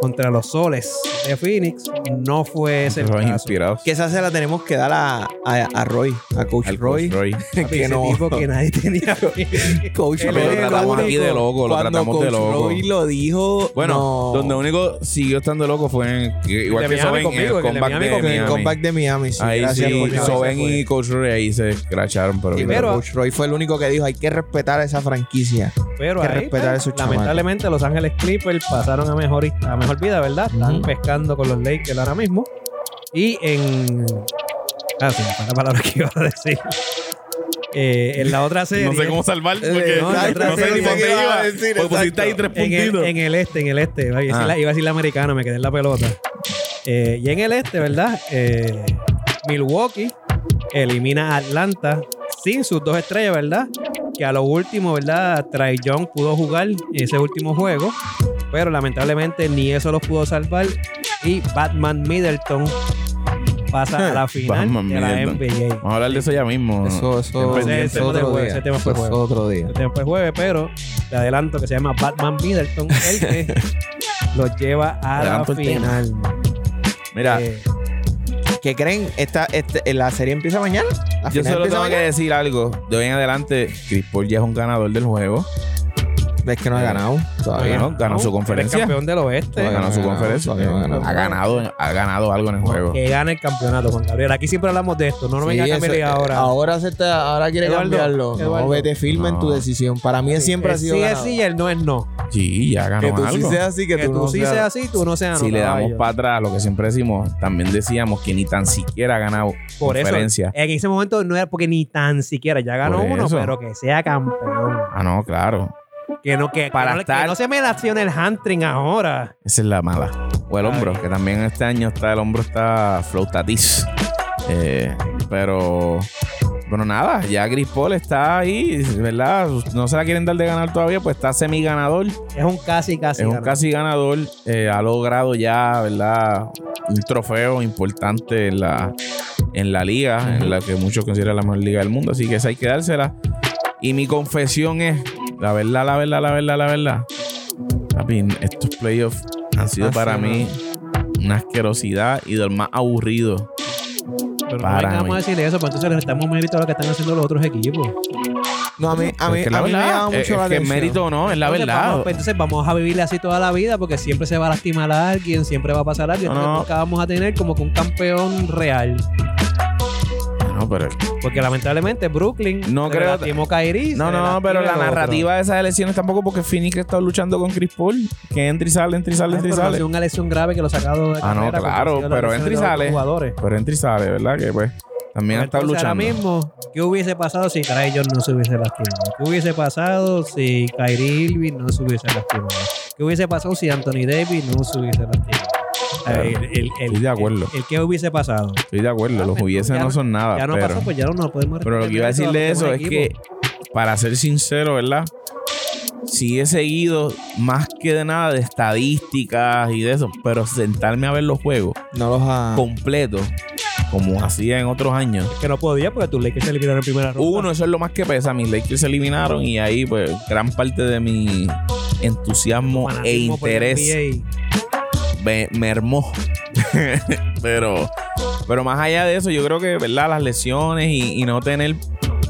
contra los soles de Phoenix no fue ese el caso. inspirados. Que esa se la tenemos que dar a, a, a Roy, a Coach Al Roy. Coach Roy. *laughs* Que no. tipo que nadie tenía. *laughs* Coach es lo tratamos único- aquí de loco, lo Cuando tratamos de Coach loco. Roy lo dijo. Bueno, no. donde único siguió estando loco fue en, igual de que Miami en conmigo, el de comeback Miami de con el Miami. comeback de Miami. Sí, Ahí gracias, sí, Coach Roy. Soben y Coach Roy ahí se escracharon, pero, Sí, pero Coach Roy fue el único que dijo hay que respetar esa franquicia. Pero Hay que ahí, respetar a pues, esos chamacos. lamentablemente los Ángeles Clippers pasaron a mejor, a mejor vida, ¿verdad? Están Ujú. pescando con los Lakers ahora mismo. Y en... Ah, sí, la palabra que iba a decir. Eh, en la otra serie... no sé cómo salvar porque no, sé ni por dónde iba iba. a decir, Porque pusiste ahí tres en el, puntitos. en el este, en el este. Iba a decir, Ah. la, iba a decir la americana, me quedé en la pelota. Eh, y en el este, ¿verdad? Eh, Milwaukee elimina a Atlanta sin sus dos estrellas, ¿verdad? Que a lo último, ¿verdad? Trae Young pudo jugar ese último juego, pero lamentablemente ni eso los pudo salvar. Y Batman Middleton pasa a la *laughs* final Batman de la Middleton. NBA. Vamos a hablar de eso ya mismo. Eso, eso, Ese- eso ese otro tema fue- día. ese tema fue Eso es juego. otro día. Este fue jueves, pero le adelanto que se llama Batman Middleton, el que *laughs* los lleva a la tema. final. Mira, Eh, ¿Qué creen? Esta, este, ¿La serie empieza mañana? ¿La yo solo tengo que mañana? decir algo. De hoy en adelante, Chris Paul ya es un ganador del juego. Es que no ha ganado todavía. Bueno, ganó su conferencia. campeón del oeste. Ganó su ganado, conferencia. todavía no ha ganado. Ha ganado, ha ganado algo en el juego. Que gane el campeonato, Juan Gabriel. Aquí siempre hablamos de esto. No nos venga a Sí, cambiar eso- ahora. Ahora, se está, ahora quiere Eduardo, cambiarlo. Eduardo. No, vete firme en tu decisión. Para mí siempre ha sido sí es sí y el no es no. Sí, ya ganó Que tú sí seas así, que, Que tú, tú no sí seas- seas así, tú no seas no. si le damos para atrás lo que siempre decimos, también decíamos que ni tan siquiera ha ganado Por eso, en ese momento no era porque ni tan siquiera ya ganó uno, pero que sea campeón. Ah, no, claro. Que no, que, Para que no, estar- que no se me accione el hamstring ahora. Esa es la mala. O el Ay. hombro, que también este año está el hombro está floatatiz. Eh, pero bueno, nada, ya Chris Paul está ahí, ¿verdad? No se la quieren dar de ganar todavía, pues está semi ganador. Es un casi, casi. es un casi ganador. eh, ha logrado ya, ¿verdad? un trofeo importante en la, en la liga, en la que muchos consideran la mejor liga del mundo. Así que esa hay que dársela. Y mi confesión es, la verdad, la verdad, la verdad, la verdad. Papi, estos playoffs han sido Ah, para sí, mí una asquerosidad y del más aburrido. Pero Para no vengamos mí. a decirle eso, pues entonces le restamos mérito a lo que están haciendo los otros equipos. No, a mí, a mí, Es que la a mí me llama es- mucho es la que atención. mérito no, es la Entonces, verdad. Vamos, pues, entonces vamos a vivirle así toda la vida porque siempre se va a lastimar a alguien, siempre va a pasar algo. No, Entonces no. nunca vamos a tener como que un campeón real. No, pero Porque lamentablemente Brooklyn No creo- lastimó Kyrie, No, no, lastima pero la otro. narrativa de esas elecciones tampoco porque Phoenix está luchando con Chris Paul, que entra y sale, entra y sale, Ah, entra y no sale. una lesión grave que lo ha sacado de Ah, no, claro, pero entra y sale. jugadores. Pero entra y sale, ¿verdad? Que pues también Entonces, luchando. Ahora mismo, ¿qué hubiese pasado si Trae Young no se hubiese lastimado? ¿Qué hubiese pasado si Kyrie Irving no se hubiese lastimado? ¿Qué hubiese pasado si Anthony Davis no se hubiese lastimado? Claro. El, el, el, Estoy de acuerdo. El, el que hubiese pasado. Estoy de acuerdo, los pues, hubiese ya no no- son nada. ya no pero, pasó, pues ya no nos podemos pero lo que iba a decir de eso es que, para ser sincero, ¿verdad? Sí he seguido más que de nada de estadísticas y de eso, pero sentarme a ver los juegos No los ha... completos, como hacía en otros años. Que no podía porque tus Lakers se eliminaron en primera ronda. Uno, eso es lo más que pesa. Mis Lakers se eliminaron y ahí, pues, gran parte de mi entusiasmo e Fanatismo por el interés NBA. Me, mermó. *laughs* pero, pero más allá de eso, yo creo que, ¿verdad? Las lesiones y, y no tener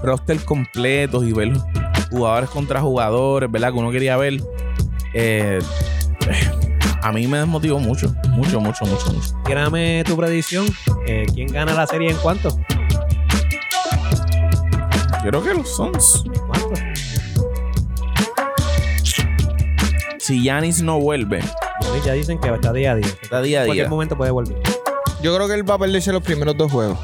roster completos y ver jugadores contra jugadores, ¿verdad? Que uno quería ver. eh, a mí me desmotivó mucho, mucho, mucho, mucho, mucho. Tírame tu predicción. Eh, ¿Quién gana la serie en cuánto? Yo creo que los Suns. ¿Cuánto? Si Yanis no vuelve, Ya- Ya dicen que está día a día. está día a En cualquier día. momento puede volver. Yo creo que él va a perderse los primeros dos juegos.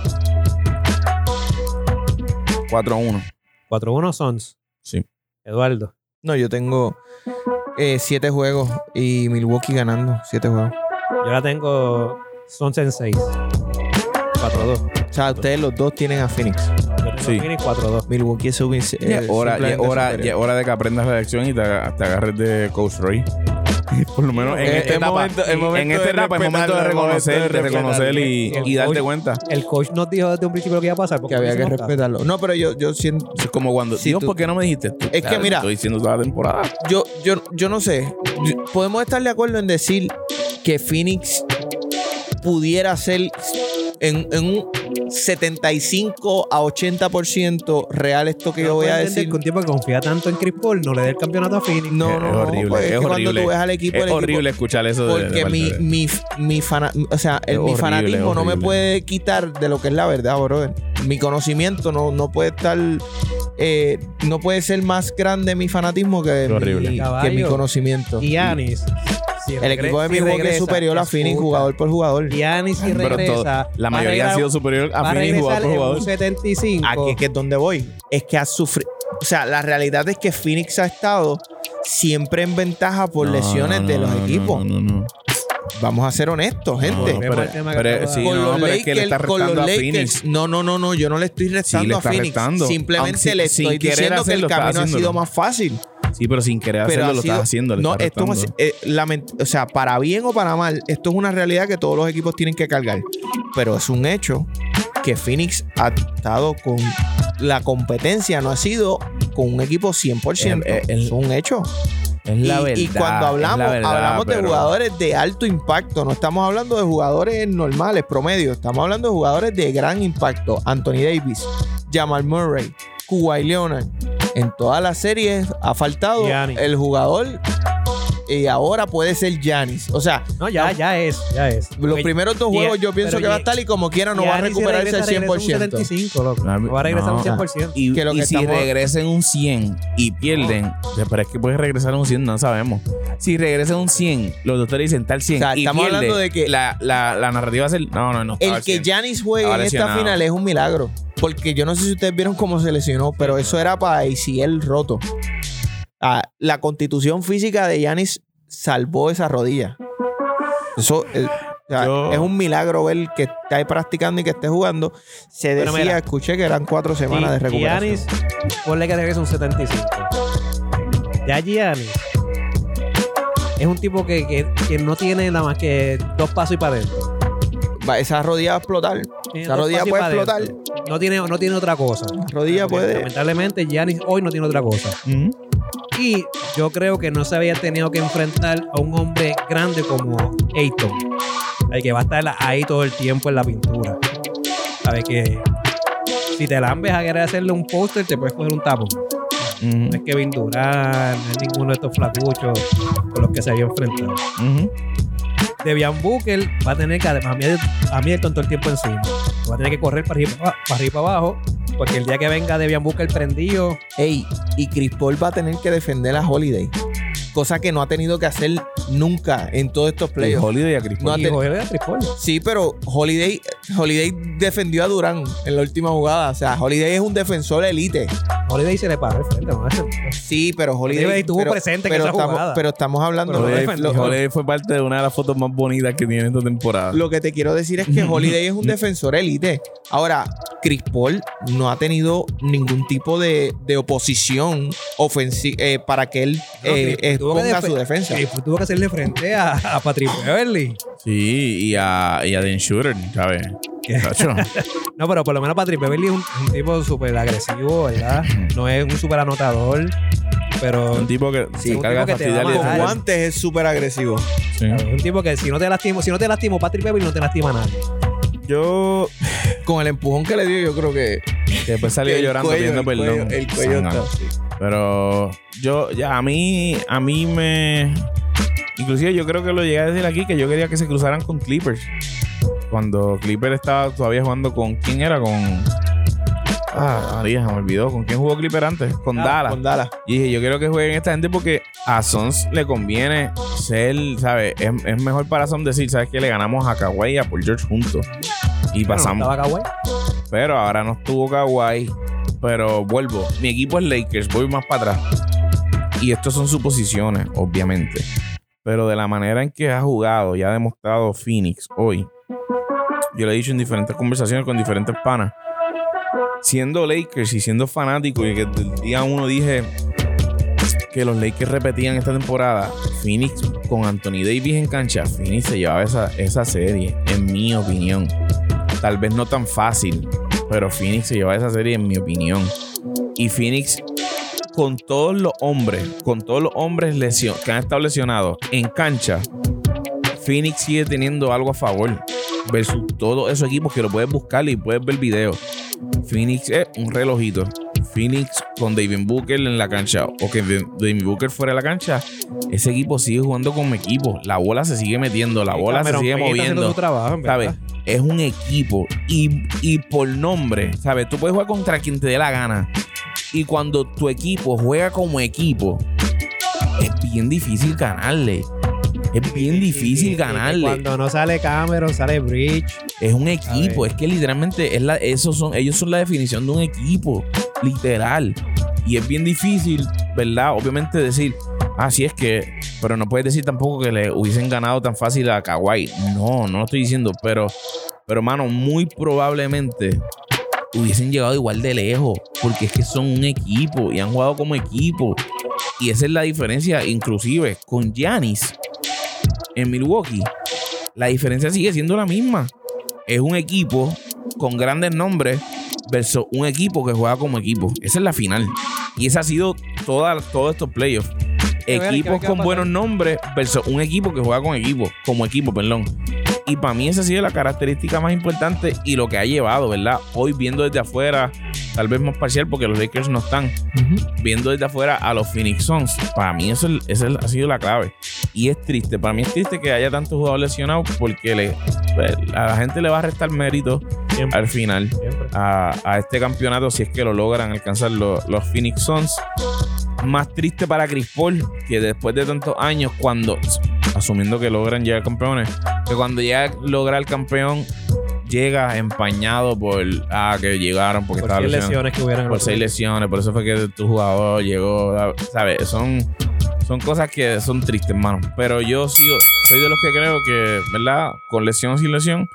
4-1. 4-1 Sons. Sí. Eduardo. No, yo tengo eh, siete juegos y Milwaukee ganando siete juegos. Yo la tengo Sons en 6. 4-2. O sea, ustedes los dos tienen a Phoenix. Sí. Phoenix 4-2. Milwaukee es un- eh, hora, hora, hora de que aprendas la lección y te, te agarres de Coach Roy. *laughs* Por lo menos en esta es etapa. momento- en momento de etapa es momento de reconocer, de reconocer y, darte El cuenta. El coach nos dijo desde un principio lo que iba a pasar. porque que había no que respetarlo. No, pero yo, yo siento. Es como cuando, Si Dios, tú- ¿por qué no me dijiste tú? Es que mira- Estoy diciendo toda la temporada. Yo, yo, yo no sé. Podemos estar de acuerdo en decir que Phoenix pudiera ser en, en un 75 a 80% real esto que No yo voy a decir. que un tipo que confía tanto en Chris Paul no le dé el campeonato a Phoenix. No, Es no, no. horrible, pues, es que cuando horrible. tú ves al equipo, Es el equipo- horrible escuchar eso de- de Porque parte mi, de- mi, mi fana- o sea, el, Es mi horrible, fanatismo no me horrible. puede quitar de lo que es la verdad, brother. Mi conocimiento no, no puede estar, eh, no puede ser más grande mi fanatismo que, horrible. mi, que mi conocimiento. Y Giannis. Si El equipo de si Milwaukee es superior a Phoenix, jugador por jugador. Giannis si Pero todo- regresa. la mayoría ha sido superior a Phoenix jugador por jugador. un 75. Aquí que es donde voy. Es que ha sufrido. O sea, la realidad es que Phoenix ha estado siempre en ventaja por No, lesiones no, de los no, equipos. No, no, no. Vamos a ser honestos, gente. Pero, sí, es que le está con los restando a Lakers- Phoenix. No, no, no, no, yo no le estoy restando le a Phoenix. restando. Simplemente Aunque le estoy diciendo que el camino ha sido más fácil. Sí, pero sin querer Pero hacerlo, ha lo estás haciendo. no, estás esto es eh, lament- o sea, para bien o para mal, esto es una realidad que todos los equipos tienen que cargar. Pero es un hecho que Phoenix ha estado con la competencia, no ha sido con un equipo 100%. Eh, eh, el- es un hecho. Es la y, verdad. y cuando hablamos, verdad, hablamos de pero- jugadores de alto impacto, no estamos hablando de jugadores normales, promedio, estamos hablando de jugadores de gran impacto. Anthony Davis, Jamal Murray, Kawhi Leonard. En todas las series ha faltado el jugador y ahora puede ser Giannis. O sea, No, ya, ya es, ya es. los Porque primeros dos juegos yo pienso que va a estar y como quiera no va a recuperarse al regresa, regresa un 100%. 75, loco. No va a regresar un No. 100%. Y, Que lo y que si estamos- regresen un 100 y pierden, pero es que puedes regresar a un 100, no sabemos. Si regresan un 100, los doctores dicen tal 100 O sea, y estamos pierde, hablando de que- la, la, la narrativa va a ser, no, no, no. El que 100. Giannis juegue en esta final es un milagro. Porque yo no sé si ustedes vieron cómo se lesionó, pero eso era para ACL roto. La constitución física de Giannis salvó esa rodilla. Eso eh, o sea, Yo- es un milagro ver que esté practicando y que esté jugando. Se decía, mira, escuché que eran cuatro semanas de recuperación. Giannis, ponle que regrese un 75. Ya Giannis es un tipo que, que- que no tiene nada más que dos pasos y para adentro. esa rodilla va a explotar. Tiene Esa rodilla puede explotar. No tiene, no tiene otra cosa. La rodilla puede. Lamentablemente, Giannis hoy no tiene otra cosa. Y yo creo que no se había tenido que enfrentar a un hombre grande como Ayton. El que va a estar ahí todo el tiempo en la pintura. Sabes que si te lambes a querer hacerle un póster, te puedes coger un. Ujú, No es Kevin Durant, no es ninguno de estos flacuchos con los que se había enfrentado. ujú. Debian Booker va a tener que, además, a mí, a mí todo el tiempo encima. Va a tener que correr para arriba, para arriba y para abajo. Porque el día que venga Debian Booker prendido, Ey, y Chris Paul va a tener que defender a Holiday. Cosa que no ha tenido que hacer nunca en todos estos Y playoffs. Holiday a Chris Paul. y a Chris Paul. Sí, pero Holiday, Holiday defendió a Durán en la última jugada. O sea, Holiday es un defensor elite. Holiday se le paró el frente. ¿no? Sí, pero Holiday. Holiday estuvo pero- presente en pero esa estamos, jugada. Pero estamos hablando. Pero Holiday, lo, Holiday fue parte de una de las fotos más bonitas que tiene esta temporada. lo que te quiero decir es que *laughs* Holiday es un defensor elite. Ahora, Chris Paul no ha tenido ningún tipo de, de oposición ofensiva para que él No, eh, Tuvo que su defensa. Chris Paul tuvo que hacerle frente a, a Patrick Beverly. Sí, y a, y a Dan Shooter, ¿sabes? *laughs* No, pero por lo menos Patrick Beverly es un, un tipo súper agresivo, ¿verdad? No es un súper anotador, pero un tipo que Sí, un carga tipo que te fastidiar va a y Con matar. defender. guantes es súper agresivo. Sí. es un tipo que si no te lastimo, si no te lastimo Patrick Beverly, no te lastima a nadie. Yo, Con el empujón que le dio, yo creo que. que después salió el llorando cuello- pidiendo el perdón. cuello- El cuello Zángano. está. Pero yo, ya, a mí, a mí me. Inclusive yo creo que lo llegué a decir aquí que yo quería que se cruzaran con Clippers. Cuando Clippers estaba todavía jugando con. ¿Quién era? Con. Ah, María, se me olvidó. ¿Con quién jugó Clipper antes? Con Dallas. Con Dallas. Y dije, yo quiero que jueguen esta gente porque a Sons le conviene ser, ¿sabes? Es, es mejor para Sons decir, ¿sabes qué? Le ganamos a Kawhi y a Paul George juntos. Y pasamos. Bueno, Kawhi. Pero ahora no estuvo Kawhi. Pero vuelvo. Mi equipo es Lakers. Voy más para atrás. Y estas son suposiciones, obviamente. Pero de la manera en que ha jugado y ha demostrado Phoenix hoy, yo lo he dicho en diferentes conversaciones con diferentes panas. Siendo Lakers y siendo fanático, y que del día uno dije que los Lakers repetían esta temporada, Phoenix con Anthony Davis en cancha, Phoenix se llevaba esa, esa serie, en mi opinión. Tal vez no tan fácil, pero Phoenix se lleva esa serie en mi opinión. Y Phoenix, con todos los hombres, con todos los hombres lesio- que han estado lesionados en cancha, Phoenix sigue teniendo algo a favor. Versus todos esos equipos que lo puedes buscar y puedes ver videos. Phoenix es un relojito. Phoenix con David Booker en la cancha o que David Booker fuera de la cancha, ese equipo sigue jugando como equipo. La bola se sigue metiendo, la bola se sigue Payne moviendo. su trabajo. ¿sabes? Es un equipo y, y por nombre, ¿sabes? Tú puedes jugar contra quien te dé la gana. Y cuando tu equipo juega como equipo, es bien difícil ganarle. Es bien y- difícil y ganarle. Cuando no sale Cameron, sale Bridge. Es un equipo, es que literalmente es la, esos son, ellos son la definición de un equipo, literal. Y es bien difícil, ¿verdad? Obviamente decir, así es que, pero no puedes decir tampoco que le hubiesen ganado tan fácil a Kawhi. No, no lo estoy diciendo, pero, pero mano, muy probablemente hubiesen llegado igual de lejos, porque es que son un equipo y han jugado como equipo. Y esa es la diferencia, inclusive con Giannis en Milwaukee. La diferencia sigue siendo la misma es un equipo con grandes nombres versus un equipo que juega como equipo. Esa es la final. Y esa ha sido toda, todos estos playoffs. Ver, Equipos ver con buenos nombres versus un equipo que juega con equipo, como equipo, perdón. Y para mí esa ha sido la característica más importante y lo que ha llevado, ¿verdad? Hoy viendo desde afuera, tal vez más parcial porque los Lakers no están, viendo desde afuera a los Phoenix Suns. Para mí eso, es- esa ha sido la clave. Y es triste, para mí es triste que haya tantos jugadores lesionados porque le, a la gente le va a restar mérito Siempre, al final a, a este campeonato si es que lo logran alcanzar los, los Phoenix Suns. Más triste para Chris Paul que después de tantos años, cuando, asumiendo que logran llegar campeones, que cuando ya logra el campeón, llega empañado por ah, que llegaron porque Por estaba lesionado lesiones que hubieran por seis lesiones, por eso fue que tu jugador llegó, ¿sabes? Son, son cosas que son tristes, hermano. Pero yo sigo, soy de los que creo que, ¿verdad? Con lesión o sin lesión,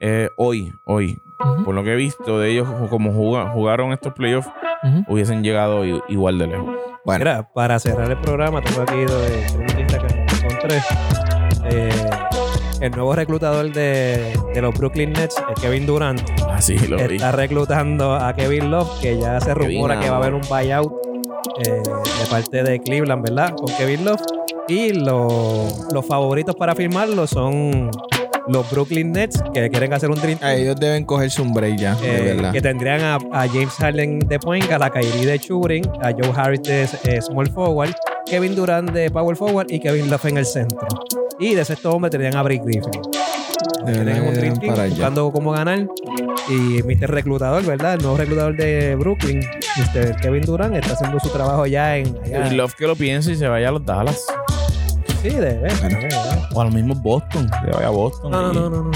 eh, hoy, hoy, por lo que he visto de ellos, como juga- jugaron estos playoffs, hubiesen llegado igual de lejos. Bueno, Mira, para cerrar el programa, tengo aquí de tres que. Eh, el nuevo reclutador de, de los Brooklyn Nets, el Kevin Durant, Ah, sí, lo vi. está reclutando a Kevin Love, que ya se Kevin rumora que va a haber un buyout eh, de parte de Cleveland, ¿verdad? Con Kevin Love. Y lo- los favoritos para firmarlo son los Brooklyn Nets, que quieren hacer un Dream Team, A ellos deben cogerse un break ya, de eh, verdad. que tendrían a, a James Harden de point, a Kyrie de shooting, a Joe Harris de eh, small forward, Kevin Durant de power forward y Kevin Love en el centro. Y de sexto hombre tendrían a Brick Griffin. Un Dream Team buscando cómo ganar. Y Mr. Reclutador, ¿verdad? El nuevo reclutador de Brooklyn, Mr. Kevin Durant, está haciendo su trabajo ya en. allá. Y Love que lo piense y se vaya a los Dallas. Sí, de ver, de ver. O a los mismos Boston. Se vaya a Boston. No, no, y- no, no, no.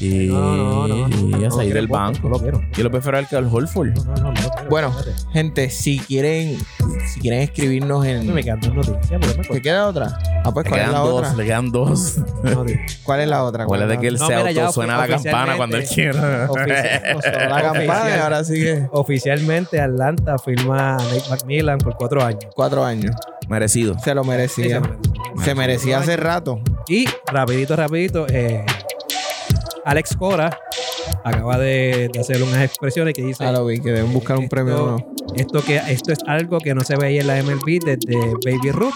Y, No, no, no, no. y a No salir del banco. lo quiero. Yo lo prefiero al que al Holford. No, no, no, lo Bueno, espérate. gente, si quieren, si quieren escribirnos en. Me quedan dos noticias, ¿Te queda otra? Ah, pues Le ¿cuál es la dos, otra? le quedan dos. *laughs* ¿Cuál es la otra? ¿Cuál es la que él No, se autosuena la campana cuando él quiera. *laughs* La campana y ahora sigue Oficialmente Atlanta firma a Nate McMillan por cuatro años. cuatro años. Merecido. Se lo merecía. Sí, se merecía. Se merecía hace rato. Y rapidito, rapidito, eh, Alex Cora acaba de, de hacer unas expresiones que dice Ah, lo vi, que deben buscar un esto- premio nuevo. Esto, que, esto es algo que no se veía en la MLB desde Baby Ruth.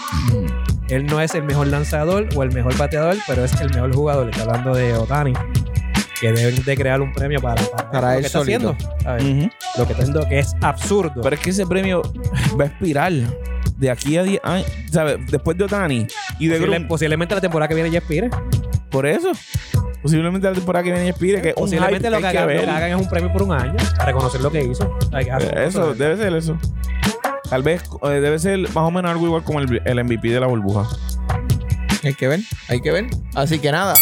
Él no es el mejor lanzador o el mejor bateador, pero es el mejor jugador. Está hablando de Otani. Que deben de crear un premio para, para, Para lo él que está solito. haciendo. Lo que está haciendo que es absurdo. Pero es que ese premio va a expirar de aquí a 10 años. ¿Sabes? Después de Otani y de Posible- Grum. posiblemente la temporada que viene ya expire. Por eso. Posiblemente la temporada que viene expire. Que Posiblemente lo que, hagan, lo ver. que hagan es un premio por un año para reconocer lo que hizo. Hay que hacer Eso, debe ser eso. Tal vez eh, debe ser más o menos algo igual como el, el MVP de la burbuja. Hay que ver, hay que ver. Así que nada,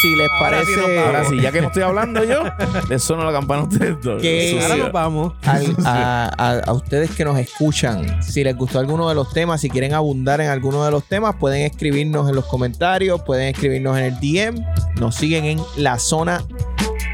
si les Ahora sí parece. nos vamos. Ahora sí, ya que no estoy hablando yo, les suena la campana a ustedes dos. Que-. Ahora nos vamos. al- a, a- a ustedes que nos escuchan, si les gustó alguno de los temas, si quieren abundar en alguno de los temas, pueden escribirnos en los comentarios, pueden escribirnos en el DM, nos siguen en la zona,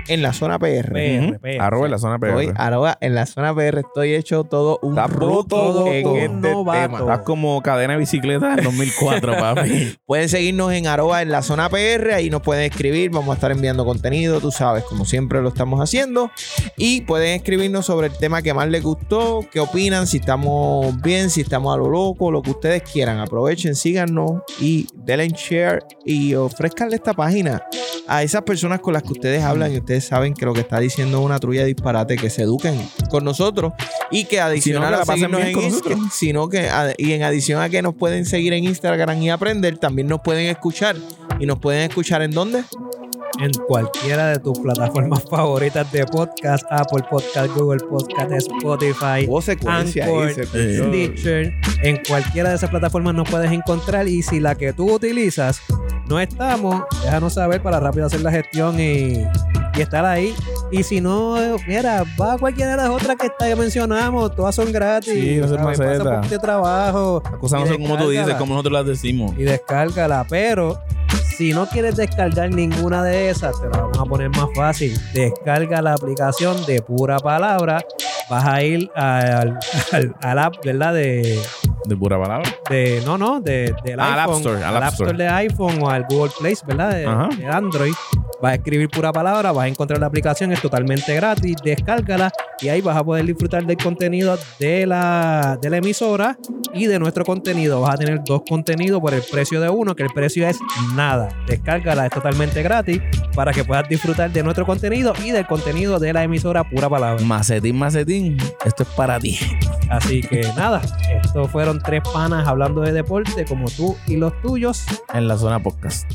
en la zona PR. PR. Arroba en la zona Estoy, PR. arroba, en la zona PR estoy hecho todo un Está bruto todo en un este novato. tema. Estás como cadena de bicicleta en 2004, *laughs* papi. Pueden seguirnos en arroba en la zona PR, ahí nos pueden escribir, vamos a estar enviando contenido, tú sabes, como siempre lo estamos haciendo. Y pueden escribirnos sobre el tema que más les gustó, qué opinan, si estamos bien, si estamos a lo loco, lo que ustedes quieran. Aprovechen, síganos y denle share y ofrezcanle esta página a esas personas con las que ustedes hablan y ustedes saben que lo que está diciendo es una trulla de disparate, que se eduquen con nosotros y que adicional la a bien en con Insta- nosotros. sino que y en adición a que nos pueden seguir en Instagram y aprender, también nos pueden escuchar y nos pueden escuchar en dónde? en cualquiera de tus plataformas *laughs* favoritas de podcast, Apple Podcast, Google Podcast, Spotify, ahí, Anchor. Stitcher. En cualquiera de esas plataformas nos puedes encontrar y si la que tú utilizas no estamos, déjanos saber para rápido hacer la gestión y, y estar ahí. Y si no, mira, va a cualquiera de las otras que está- que mencionamos, todas son gratis. Sí, no ¿sabes? Pasa por este trabajo. Las cosas no son como tú dices, como nosotros las decimos. y descárgala. Pero si no quieres descargar ninguna de esas, te la vamos a poner más fácil. Descarga la aplicación de pura palabra. Vas a ir al, al, al app, ¿verdad? De, De pura palabra. de no, no, de, del Al App iPhone. Store, al al App App Store Store. de iPhone o al Google Play, ¿verdad? De, de Android. Vas a escribir pura palabra, vas a encontrar la aplicación, es totalmente gratis, descárgala y ahí vas a poder disfrutar del contenido de la, de la emisora y de nuestro contenido. Vas a tener dos contenidos por el precio de uno, que el precio es nada. Descárgala, es totalmente gratis para que puedas disfrutar de nuestro contenido y del contenido de la emisora pura palabra. Macetín, macetín. Esto es para ti. Así que nada, estos fueron tres panas hablando de deporte como tú y los tuyos. En la zona podcast.